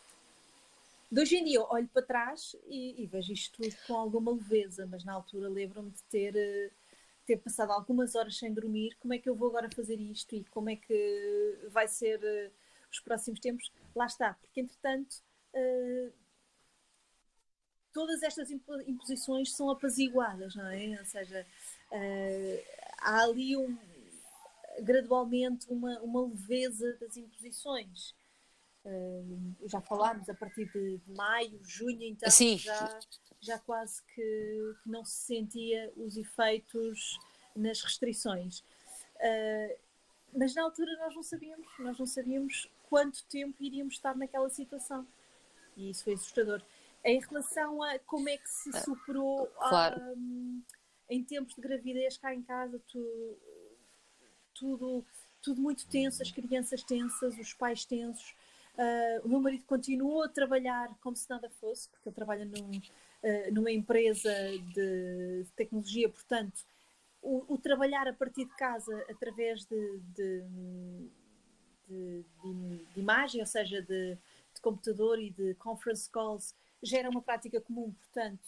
De hoje em dia olho para trás e, e, vejo isto tudo com alguma leveza, mas na altura lembro-me de ter, eh, ter passado algumas horas sem dormir. Como é que eu vou agora fazer isto e como é que vai ser uh, os próximos tempos? Lá está, porque entretanto uh, todas estas imposições são apaziguadas, não é? Ou seja, há ali um, gradualmente uma, uma leveza das imposições. Uh, já falámos a partir de, maio, junho, então Sim. Já, já quase que, que, não se sentia os efeitos nas restrições. Uh, mas na altura nós não sabíamos, nós não sabíamos quanto tempo iríamos estar naquela situação. E isso foi assustador. Em relação a como é que se ah, superou claro. um, em tempos de gravidez cá em casa, tu, tudo, tudo muito tenso, as crianças tensas, os pais tensos. Uh, o meu marido continuou a trabalhar como se nada fosse, porque ele trabalha num, uh, numa empresa de tecnologia, portanto, o, o, trabalhar a partir de casa através de, de, de, de imagem, ou seja, de, computador e de conference calls, já era uma prática comum, portanto,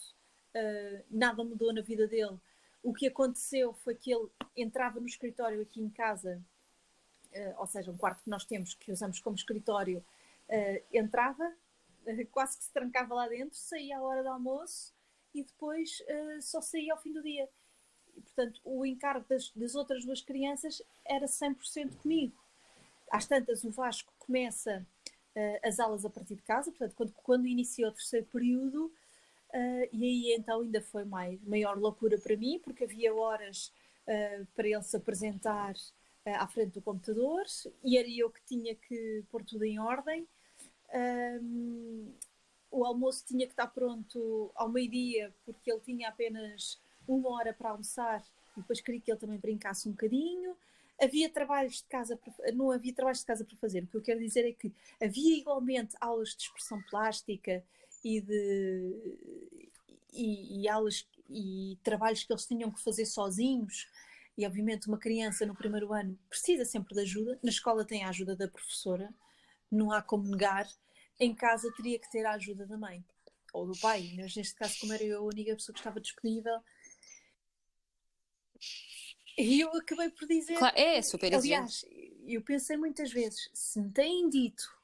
uh, nada mudou na vida dele o que aconteceu foi que ele entrava no escritório aqui em casa ou seja, um quarto que nós temos, que usamos como escritório, entrava, quase que se trancava lá dentro, saía à hora do almoço e depois só saía ao fim do dia. E, portanto, o encargo das, das outras duas crianças era 100% comigo. Às tantas, o Vasco começa uh, as aulas a partir de casa, portanto, quando, quando iniciou o terceiro período, uh, e aí então ainda foi mais, maior loucura para mim, porque havia horas uh, para ele se apresentar à frente do computador e era eu que tinha que pôr tudo em ordem. O almoço tinha que estar pronto ao meio-dia, porque ele tinha apenas uma hora para almoçar e depois queria que ele também brincasse um bocadinho. Havia trabalhos de casa para, não havia trabalhos de casa para fazer. O que eu quero dizer é que havia igualmente aulas de expressão plástica e de e, e aulas e trabalhos que eles tinham que fazer sozinhos. E obviamente uma criança no primeiro ano precisa sempre de ajuda. Na escola tem a ajuda da professora, não há como negar. Em casa teria que ter a ajuda da mãe ou do pai, mas neste caso, como era eu a única pessoa que estava disponível, e eu acabei por dizer. Claro, é super Aliás, eu pensei muitas vezes: se me têm dito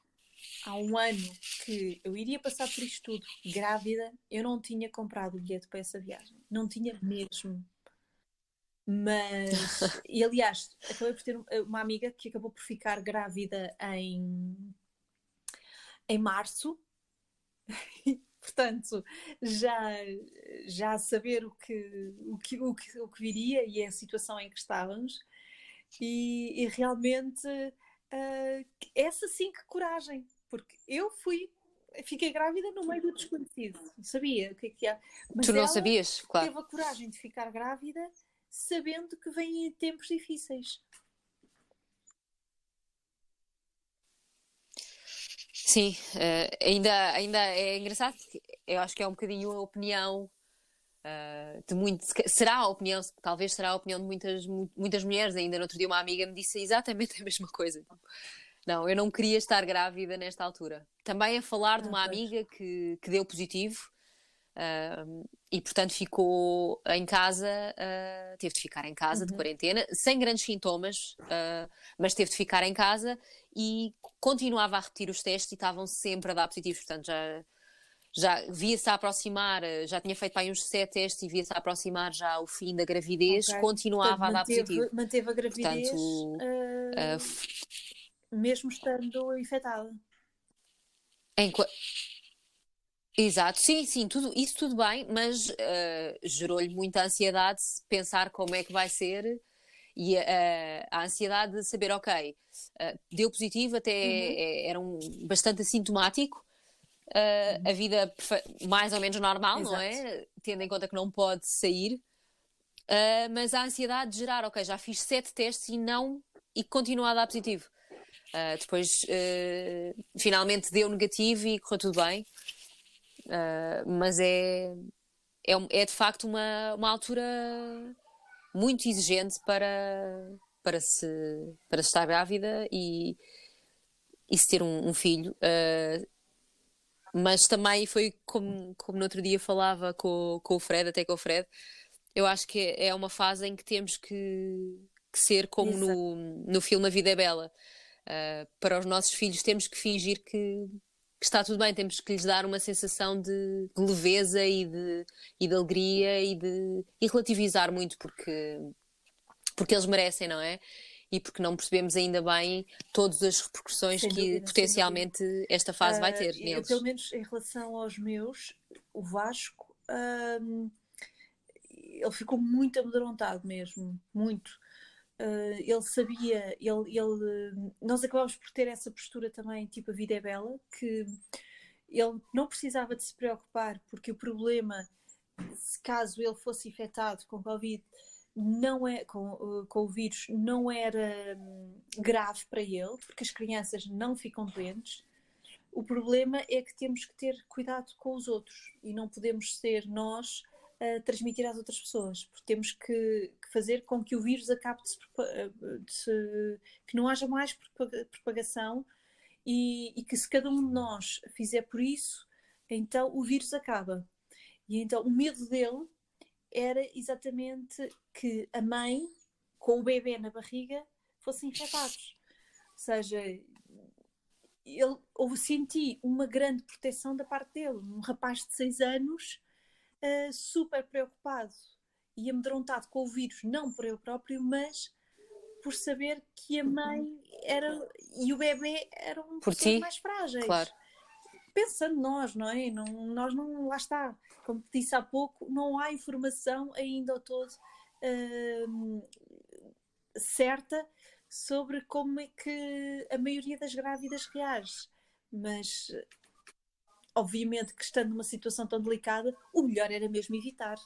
há um ano que eu iria passar por isto tudo grávida, eu não tinha comprado o bilhete para essa viagem. Não tinha mesmo. Mas, e aliás, acabei por ter uma amiga que acabou por ficar grávida em, em março portanto, já, já saber o que, o, que, o, que, o que viria e a situação em que estávamos, e, e realmente uh, essa sim que coragem, porque eu fui, fiquei grávida no meio do desconhecido, não sabia o que é que há. Mas tu não sabias, claro. Teve a coragem de ficar grávida sabendo que vêm tempos difíceis. Sim, uh, ainda, ainda é engraçado, eu acho que é um bocadinho a opinião uh, de muitos. Será a opinião, talvez será a opinião de muitas, muitas mulheres. Ainda no outro dia uma amiga me disse exatamente a mesma coisa. Não, eu não queria estar grávida nesta altura. Também a falar de uma ah, amiga que, que deu positivo uh, e, portanto, ficou em casa, uh, teve de ficar em casa uhum. de quarentena, sem grandes sintomas, uh, mas teve de ficar em casa e continuava a repetir os testes e estavam sempre a dar positivos, portanto já, já via-se a aproximar, já tinha feito aí uns sete testes e via-se a aproximar já o fim da gravidez, okay. continuava portanto, a dar manteve, positivo. Manteve a gravidez portanto, mesmo estando infectada. Em, Exato, sim, sim, tudo, isso tudo bem, mas uh, gerou-lhe muita ansiedade pensar como é que vai ser e uh, a ansiedade de saber, ok, uh, deu positivo, até uhum. É, era um, bastante assintomático, uhum. a vida mais ou menos normal, Exato. não é? Tendo em conta que não pode sair, mas a ansiedade de gerar, ok, já fiz sete testes e não, e continua a dar positivo. Depois, finalmente deu negativo e correu tudo bem. Uh, mas é, é, é, de facto uma, uma altura muito exigente para, para, se, para se estar grávida e, e se ter um, um filho. Uh, mas também foi como, como no outro dia falava com, com o Fred, até com o Fred, eu acho que é uma fase em que temos que, que ser como no, no filme A Vida é Bela. Uh, para os nossos filhos temos que fingir que, que está tudo bem, temos que lhes dar uma sensação de, de leveza e de, e de alegria e de e relativizar muito porque, porque eles merecem, não é? E porque não percebemos ainda bem todas as repercussões que potencialmente esta fase uh, vai ter neles. Eu, pelo menos em relação aos meus, o Vasco, uh, ele ficou muito amedrontado mesmo, muito. Uh, ele sabia, ele, ele, nós acabámos por ter essa postura também, tipo a vida é bela, que ele não precisava de se preocupar, porque o problema, se caso ele fosse infectado com Covid, não é, com, uh, com o vírus, não era um, grave para ele, porque as crianças não ficam doentes. O problema é que temos que ter cuidado com os outros e não podemos ser nós a transmitir às outras pessoas, porque temos que, que fazer com que o vírus acabe de se, de se, que não haja mais propagação e, e, que se cada um de nós fizer por isso, então o vírus acaba. E então o medo dele era exatamente que a mãe com o bebê na barriga fossem infectados. seja, ele, eu senti uma grande proteção da parte dele. Um rapaz de 6 anos, uh, super preocupado e amedrontado com o vírus, não por ele próprio, mas por saber que a mãe era e o bebê eram por ti? mais frágeis. Claro. Pensando nós, não é? Não, nós não, lá está, como disse há pouco, não há informação ainda ao todo uh, certa sobre como é que a maioria das grávidas reage. Mas, obviamente, que estando numa situação tão delicada, o melhor era mesmo evitar.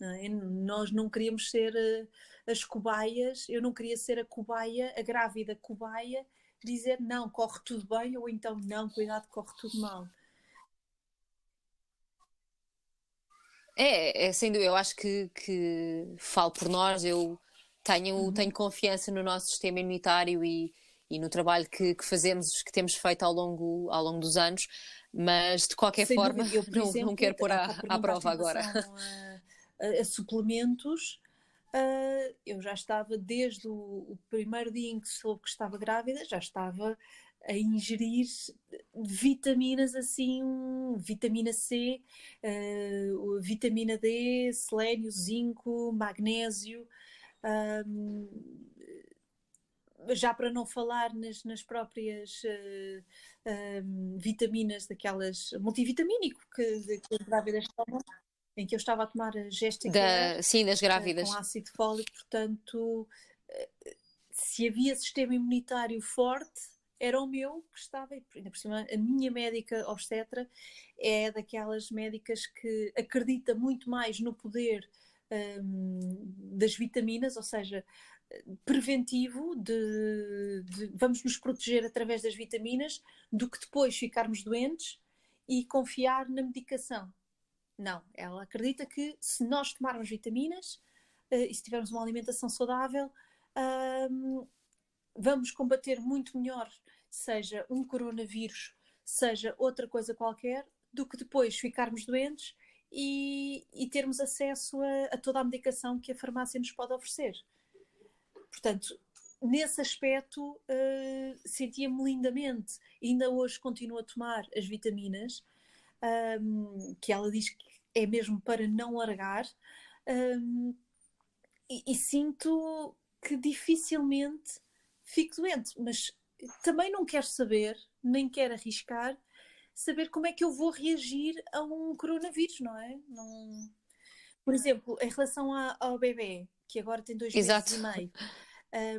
Não é? Nós não queríamos ser uh, as cobaias, eu não queria ser a cobaia, a grávida cobaia, dizer não, corre tudo bem, ou então não, cuidado, corre tudo mal. É, é sem dúvida, eu acho que, que falo por nós, eu tenho, uhum. tenho confiança no nosso sistema imunitário e, e no trabalho que, que, fazemos, que temos feito ao longo, ao longo dos anos, mas de qualquer Sem forma eu, não, exemplo, não quero pôr à, à prova agora. A, a, a suplementos, uh, eu já estava desde o, o, primeiro dia em que soube que estava grávida, já estava a ingerir vitaminas assim, vitamina C, uh, vitamina D, selênio, zinco, magnésio, um, já para não falar nas, nas próprias uh, um, vitaminas daquelas multivitamínico que, que as grávidas tomam, em que eu estava a tomar a Gestica da, sim, das grávidas. Uh, com ácido fólico, portanto, uh, se havia sistema imunitário forte, era o meu que estava, ainda por cima, a minha médica obstetra é daquelas médicas que acredita muito mais no poder um, das vitaminas, ou seja, preventivo de, de, vamos nos proteger através das vitaminas do que depois ficarmos doentes e confiar na medicação. Não, ela acredita que se nós tomarmos vitaminas uh, e se tivermos uma alimentação saudável, um, vamos combater muito melhor, seja um coronavírus, seja outra coisa qualquer, do que depois ficarmos doentes e, e termos acesso a, a, toda a medicação que a farmácia nos pode oferecer. Portanto, nesse aspecto, uh, sentia-me lindamente. Ainda hoje continuo a tomar as vitaminas, um, que ela diz que é mesmo para não largar, um, e, e sinto que dificilmente fico doente, mas também não quero saber, nem quero arriscar saber como é que eu vou reagir a um coronavírus, não é? Não... Por exemplo, em relação a, ao bebê, que agora tem dois Exato. meses e meio,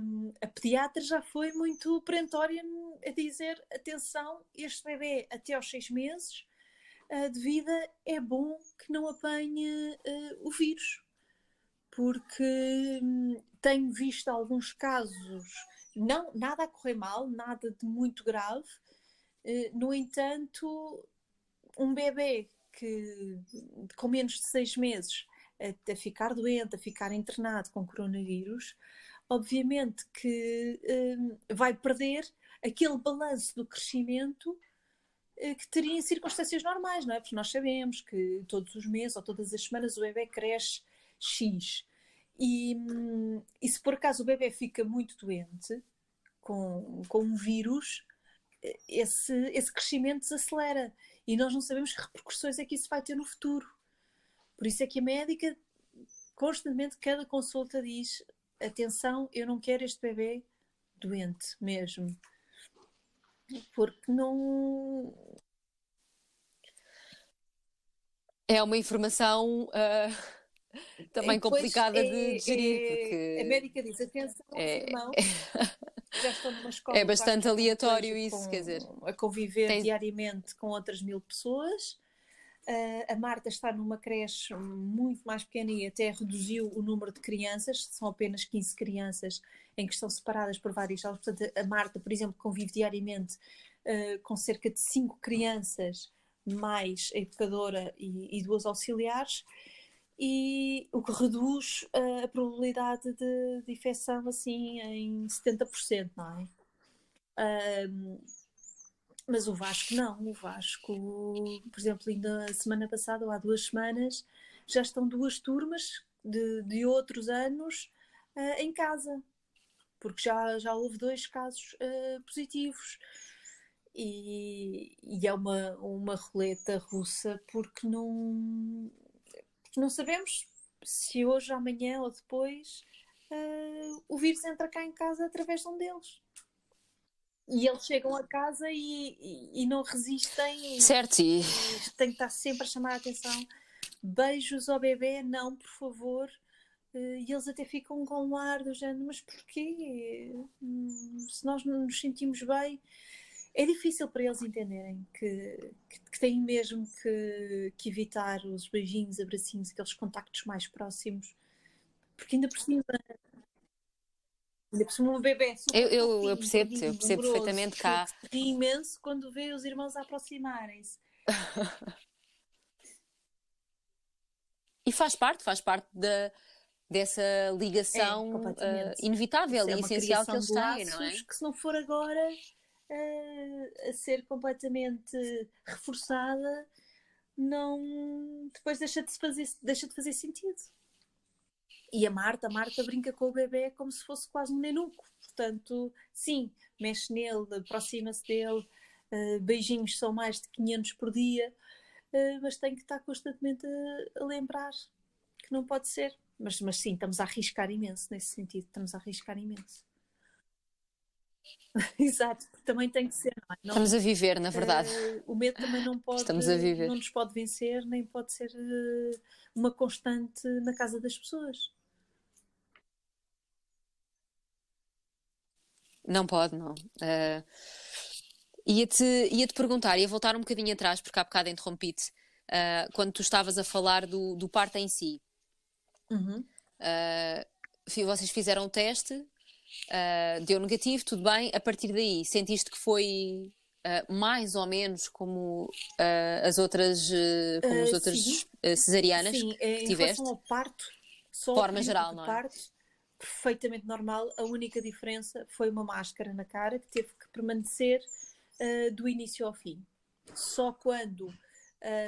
um, a pediatra já foi muito perentória a dizer: atenção, este bebê até aos seis meses uh, de vida é bom que não apanhe uh, o vírus, porque um, tenho visto alguns casos, não, nada a correr mal, nada de muito grave, eh, no entanto, um bebê que com menos de seis meses a, a ficar doente, a ficar internado com coronavírus, obviamente que um, vai perder aquele balanço do crescimento uh, que teria em circunstâncias normais, não é? Porque nós sabemos que todos os meses ou todas as semanas o bebê cresce X. E, um, e se por acaso o bebê fica muito doente com, com um vírus, esse, esse crescimento desacelera e nós não sabemos que repercussões é que isso vai ter no futuro. Por isso é que a médica constantemente, cada consulta diz: atenção, eu não quero este bebê doente mesmo. Porque não. É uma informação uh, também complicada é, de gerir. É, porque... A médica diz: atenção, é, irmão, já estão numa escola. É bastante aleatório isso, quer dizer. A conviver tem... diariamente com outras mil pessoas. Uh, a Marta está numa creche muito mais pequena e até reduziu o número de crianças, são apenas 15 crianças em que estão separadas por várias salas. Portanto, a Marta, por exemplo, convive diariamente uh, com cerca de 5 crianças, mais a educadora e, e duas auxiliares e o que reduz a probabilidade de, de infecção assim em 70%, não é? Mas o Vasco não, o Vasco, por exemplo, ainda a semana passada ou há duas semanas já estão duas turmas de, de outros anos uh, em casa, porque já, já houve dois casos uh, positivos e, e, é uma, uma roleta russa porque não, porque não sabemos se hoje, amanhã ou depois uh, o vírus entra cá em casa através de um deles. E eles chegam a casa e, e, e não resistem. Certo, e... Tem que estar sempre a chamar a atenção. Beijos ao bebê, não, por favor. Eh, e eles até ficam com um ar do género, mas porquê? Hum, se nós não nos sentimos bem, é difícil para eles entenderem que, que, que têm mesmo que, que, evitar os beijinhos, abracinhos, aqueles contactos mais próximos, porque ainda por cima. Ainda por um bebê super eu, eu, eu percebo, eu percebo perfeitamente cá. É imenso quando vê os irmãos aproximarem-se. e faz parte, faz parte da dessa ligação é, uh, inevitável e é essencial que eles têm, não é? Que se não for agora uh, a ser completamente reforçada, não depois deixa de fazer, deixa de fazer sentido. E a Marta, a Marta brinca com o bebê como se fosse quase um nenuco. Portanto, sim, mexe nele, aproxima-se dele, uh, beijinhos são mais de 500 por dia, mas tem que estar constantemente a, a lembrar que não pode ser. Mas, mas sim, estamos a arriscar imenso nesse sentido, estamos a arriscar imenso. Exato, também tem que ser. Não, é? não estamos a viver, na verdade. Uh, o medo também não pode. Estamos a viver. Não nos pode vencer, nem pode ser uh, uma constante na casa das pessoas. Não pode, não. Uh, ia-te ia -te perguntar, ia voltar um bocadinho atrás, porque há bocado interrompi-te, uh, quando tu estavas a falar do, do parto em si. Uhum. Uh, vocês fizeram o teste, uh, deu negativo, tudo bem. A partir daí, sentiste que foi mais ou menos como as outras, como as outras sim. cesarianas sim, que tiveste? Em ao parto, só forma geral, não é? Parto, perfeitamente normal. A única diferença foi uma máscara na cara que teve que permanecer do início ao fim. Só quando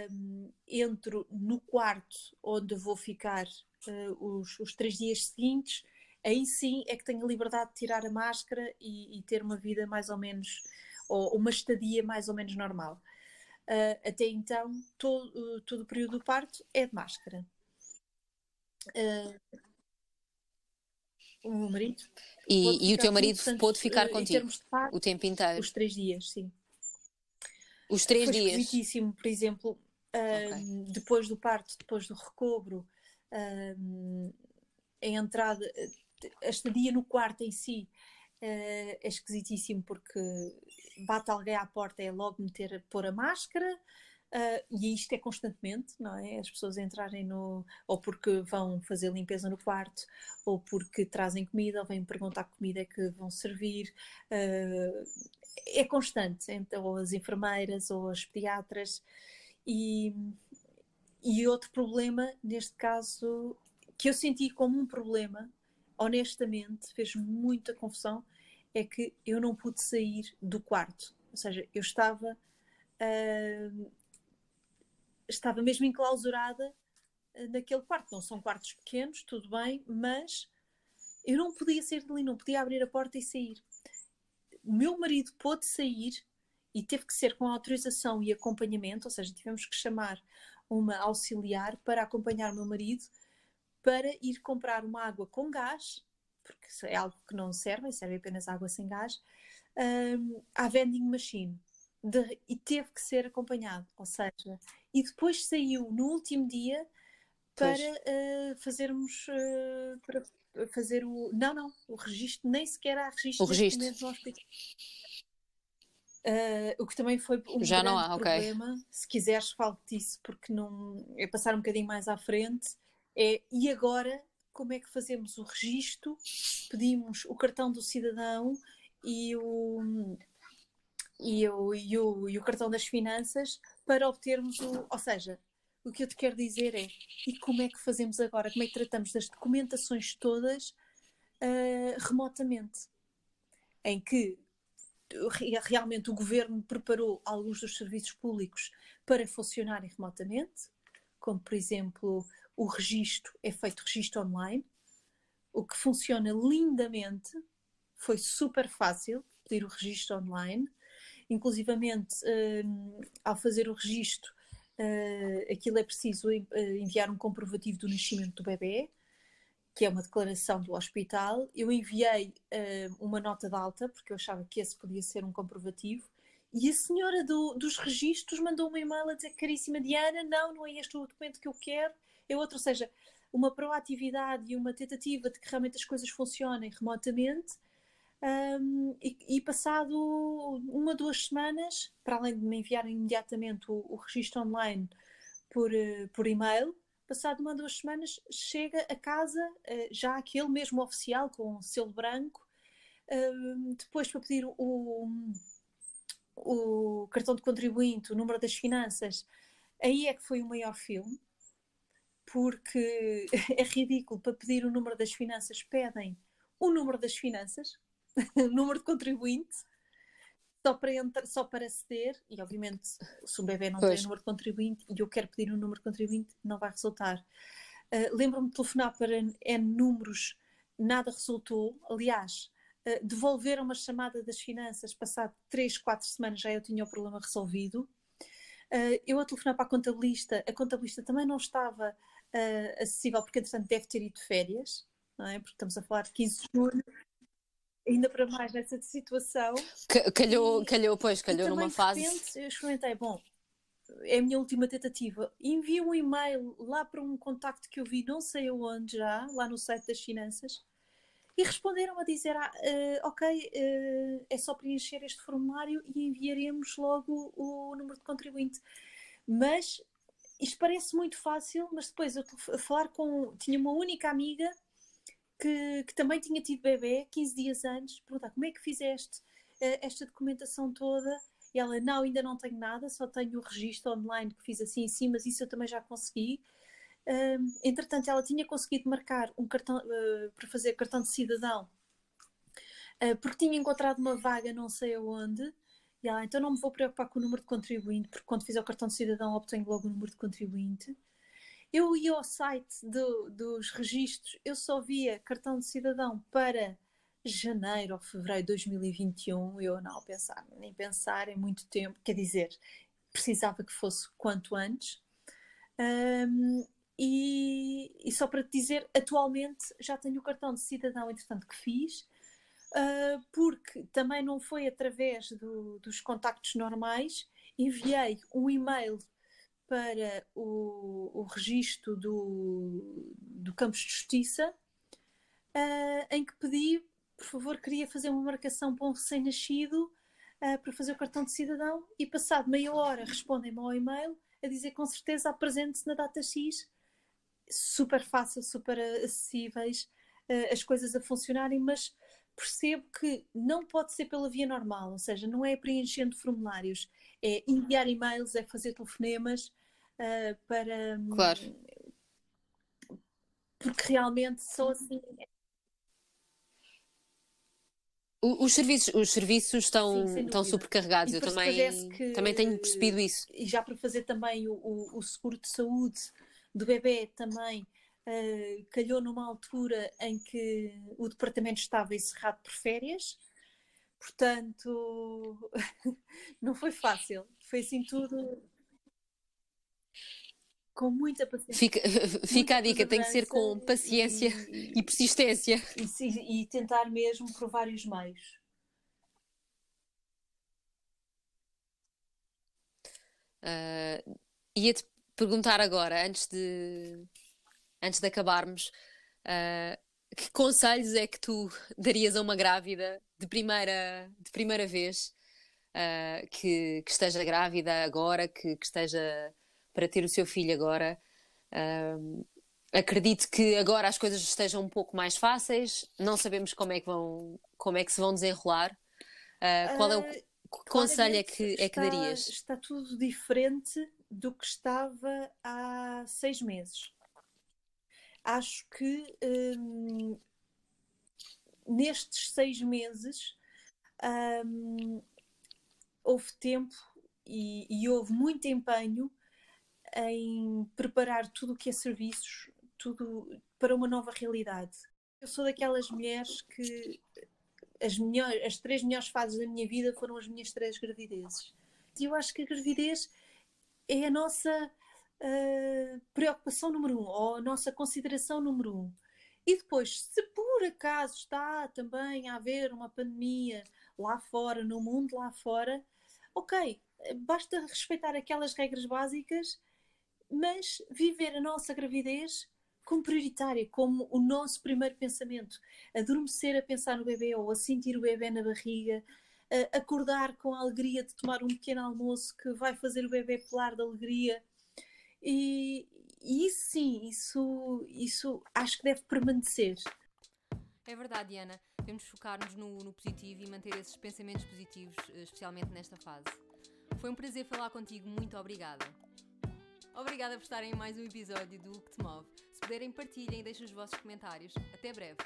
um, entro no quarto onde vou ficar uh, os, os, três dias seguintes, aí sim é que tenho a liberdade de tirar a máscara e, e ter uma vida mais ou menos, ou uma estadia mais ou menos normal. Uh, até então, todo, uh, todo o período do parto é de máscara. Uh, o meu marido. E, e o teu marido portanto, pôde ficar contigo parto, o tempo inteiro? Os três dias, sim. Os três Foi dias? por exemplo, okay. depois do parto, depois do recobro, a entrada, a estadia no quarto em si uh, é esquisitíssimo porque bate alguém à porta é logo meter, pôr a máscara uh, e isto é constantemente, não é? As pessoas entrarem no, ou porque vão fazer limpeza no quarto, ou porque trazem comida, ou vêm perguntar que comida é que vão servir. Uh, é constante, então, ou as enfermeiras ou as pediatras. E, e outro problema, neste caso, que eu senti como um problema, honestamente, fez muita confusão, é que eu não pude sair do quarto. Ou seja, eu estava. Uh, estava mesmo enclausurada uh, naquele quarto. Não são quartos pequenos, tudo bem, mas eu não podia sair dali, não podia abrir a porta e sair. O meu marido pôde sair e teve que ser com autorização e acompanhamento, ou seja, tivemos que chamar uma auxiliar para acompanhar o meu marido para ir comprar uma água com gás, porque é algo que não serve, serve apenas água sem gás, um, à vending machine. De, e teve que ser acompanhado, ou seja, e depois saiu no último dia para uh, fazermos uh, para fazer o não não o registro nem sequer há registro, o registro. no hospital Uh, o que também foi um Já grande não há, problema, okay. se quiseres falo disso porque não é passar um bocadinho mais à frente, é e agora como é que fazemos o registro, pedimos o cartão do cidadão e o, e o, e o, e o cartão das finanças para obtermos o. Ou seja, o que eu te quero dizer é e como é que fazemos agora? Como é que tratamos das documentações todas uh, remotamente? Em que realmente o governo preparou alguns dos serviços públicos para funcionarem remotamente, como por exemplo o registro, é feito registro online, o que funciona lindamente, foi super fácil pedir o registro online. Inclusivamente, uh, ao fazer o registro, uh, aquilo é preciso enviar um comprovativo do nascimento do bebê, que é uma declaração do hospital. Eu enviei uma nota de alta, porque eu achava que esse podia ser um comprovativo. E a senhora do, dos registros mandou um e-mail a dizer, caríssima Diana, não, não é este o documento que eu quero, é outro. Ou seja, uma proatividade e uma tentativa de que realmente as coisas funcionem remotamente. Um, e, e, passado uma, duas semanas, para além de me enviarem imediatamente o, o registro online por, uh, por e-mail, passado uma, duas semanas, chega a casa uh, já aquele mesmo oficial com selo branco, uh, depois para pedir o, o cartão de contribuinte, o número das finanças, aí é que foi o maior filme, porque é ridículo para pedir o número das finanças, pedem o número das finanças, número de contribuinte, só para, entrar, só para aceder, e obviamente se um bebê não pois. tem número de contribuinte e eu quero pedir um número de contribuinte, não vai resultar. Uh, Lembro-me de telefonar para N números, nada resultou. Aliás, uh, devolveram uma chamada das finanças, passado 3, 4 semanas já eu tinha o problema resolvido. Uh, eu a telefonar para a contabilista, a contabilista também não estava uh, acessível, porque entretanto deve ter ido de férias, não é? Porque estamos a falar de 15 de julho, ainda para mais nessa situação. Calhou, e, calhou pois, calhou numa fase. Repente, eu experimentei, bom, é a minha última tentativa. Envio um e-mail lá para um contacto que eu vi, não sei aonde já, lá no site das finanças, e responderam a dizer: ah, uh, Ok, uh, é só preencher este formulário e enviaremos logo o número de contribuinte. Mas isto parece muito fácil, mas depois eu falar com. Tinha uma única amiga que, que também tinha tido bebê 15 dias antes, perguntar como é que fizeste uh, esta documentação toda? E ela, não, ainda não tenho nada, só tenho o registro online que fiz assim em cima, mas isso eu também já consegui. Entretanto, ela tinha conseguido marcar um cartão uh, para fazer cartão de cidadão, uh, porque tinha encontrado uma vaga não sei aonde, e ela, então não me vou preocupar com o número de contribuinte, porque quando fizer o cartão de cidadão obtenho logo o número de contribuinte. Eu ia ao site do, dos registros, eu só via cartão de cidadão para janeiro ou fevereiro de 2021. Eu não pensar, nem pensar em muito tempo, quer dizer, precisava que fosse quanto antes. Um, e, e, só para te dizer, atualmente já tenho o cartão de cidadão, entretanto, que fiz, uh, porque também não foi através do, dos contactos normais, enviei um e-mail para o, o registro do, do Campos de Justiça, uh, em que pedi, por favor, queria fazer uma marcação para um recém-nascido uh, para fazer o cartão de cidadão, e passado meia hora respondem-me ao e-mail a dizer com certeza apresente-se na data X. Super fácil, super acessíveis, uh, as coisas a funcionarem, mas percebo que não pode ser pela via normal, ou seja, não é preenchendo formulários, é enviar e-mails, é fazer telefonemas uh, para. Claro. Porque realmente só assim. Os serviços, os serviços estão, Sim, estão supercarregados, eu também, que, também tenho percebido isso. E já para fazer também o, o, o seguro de saúde do bebê também uh, calhou numa altura em que o departamento estava encerrado por férias, portanto não foi fácil, foi assim tudo com muita paciência. Fica, fica a dica, tem que ser com paciência e, e persistência. E, e, tentar mesmo por vários meios. Uh, Ia-te perguntar agora, antes de, antes de acabarmos, uh, que conselhos é que tu darias a uma grávida de primeira, de primeira vez uh, que, que, esteja grávida agora, que, que, esteja para ter o seu filho agora? Uh, acredito que agora as coisas estejam um pouco mais fáceis, não sabemos como é que, vão, como é que se vão desenrolar. qual é o conselho é que, é que darias? Está tudo diferente do que estava há seis meses acho que um, nestes seis meses um, houve tempo e, e, houve muito empenho em preparar tudo o que é serviços, tudo para uma nova realidade. Eu sou daquelas mulheres que as, melhores, as três melhores fases da minha vida foram as minhas três gravidezes. E eu acho que a gravidez é a nossa uh, preocupação número um, ou a nossa consideração número um. E depois, se por acaso está também a haver uma pandemia lá fora, no mundo lá fora, ok, basta respeitar aquelas regras básicas, mas viver a nossa gravidez como prioritária, como o nosso primeiro pensamento. Adormecer a pensar no bebê ou a sentir o bebê na barriga, acordar com a alegria de tomar um pequeno almoço que vai fazer o bebê pular de alegria. E, e isso sim, isso, isso acho que deve permanecer. É verdade, Diana. Devemos focar-nos no, no positivo e manter esses pensamentos positivos, eh, especialmente nesta fase. Foi um prazer falar contigo, muito obrigada. Obrigada por estarem em mais um episódio do O que te move. Se puderem, partilhem e deixem os vossos comentários. Até breve!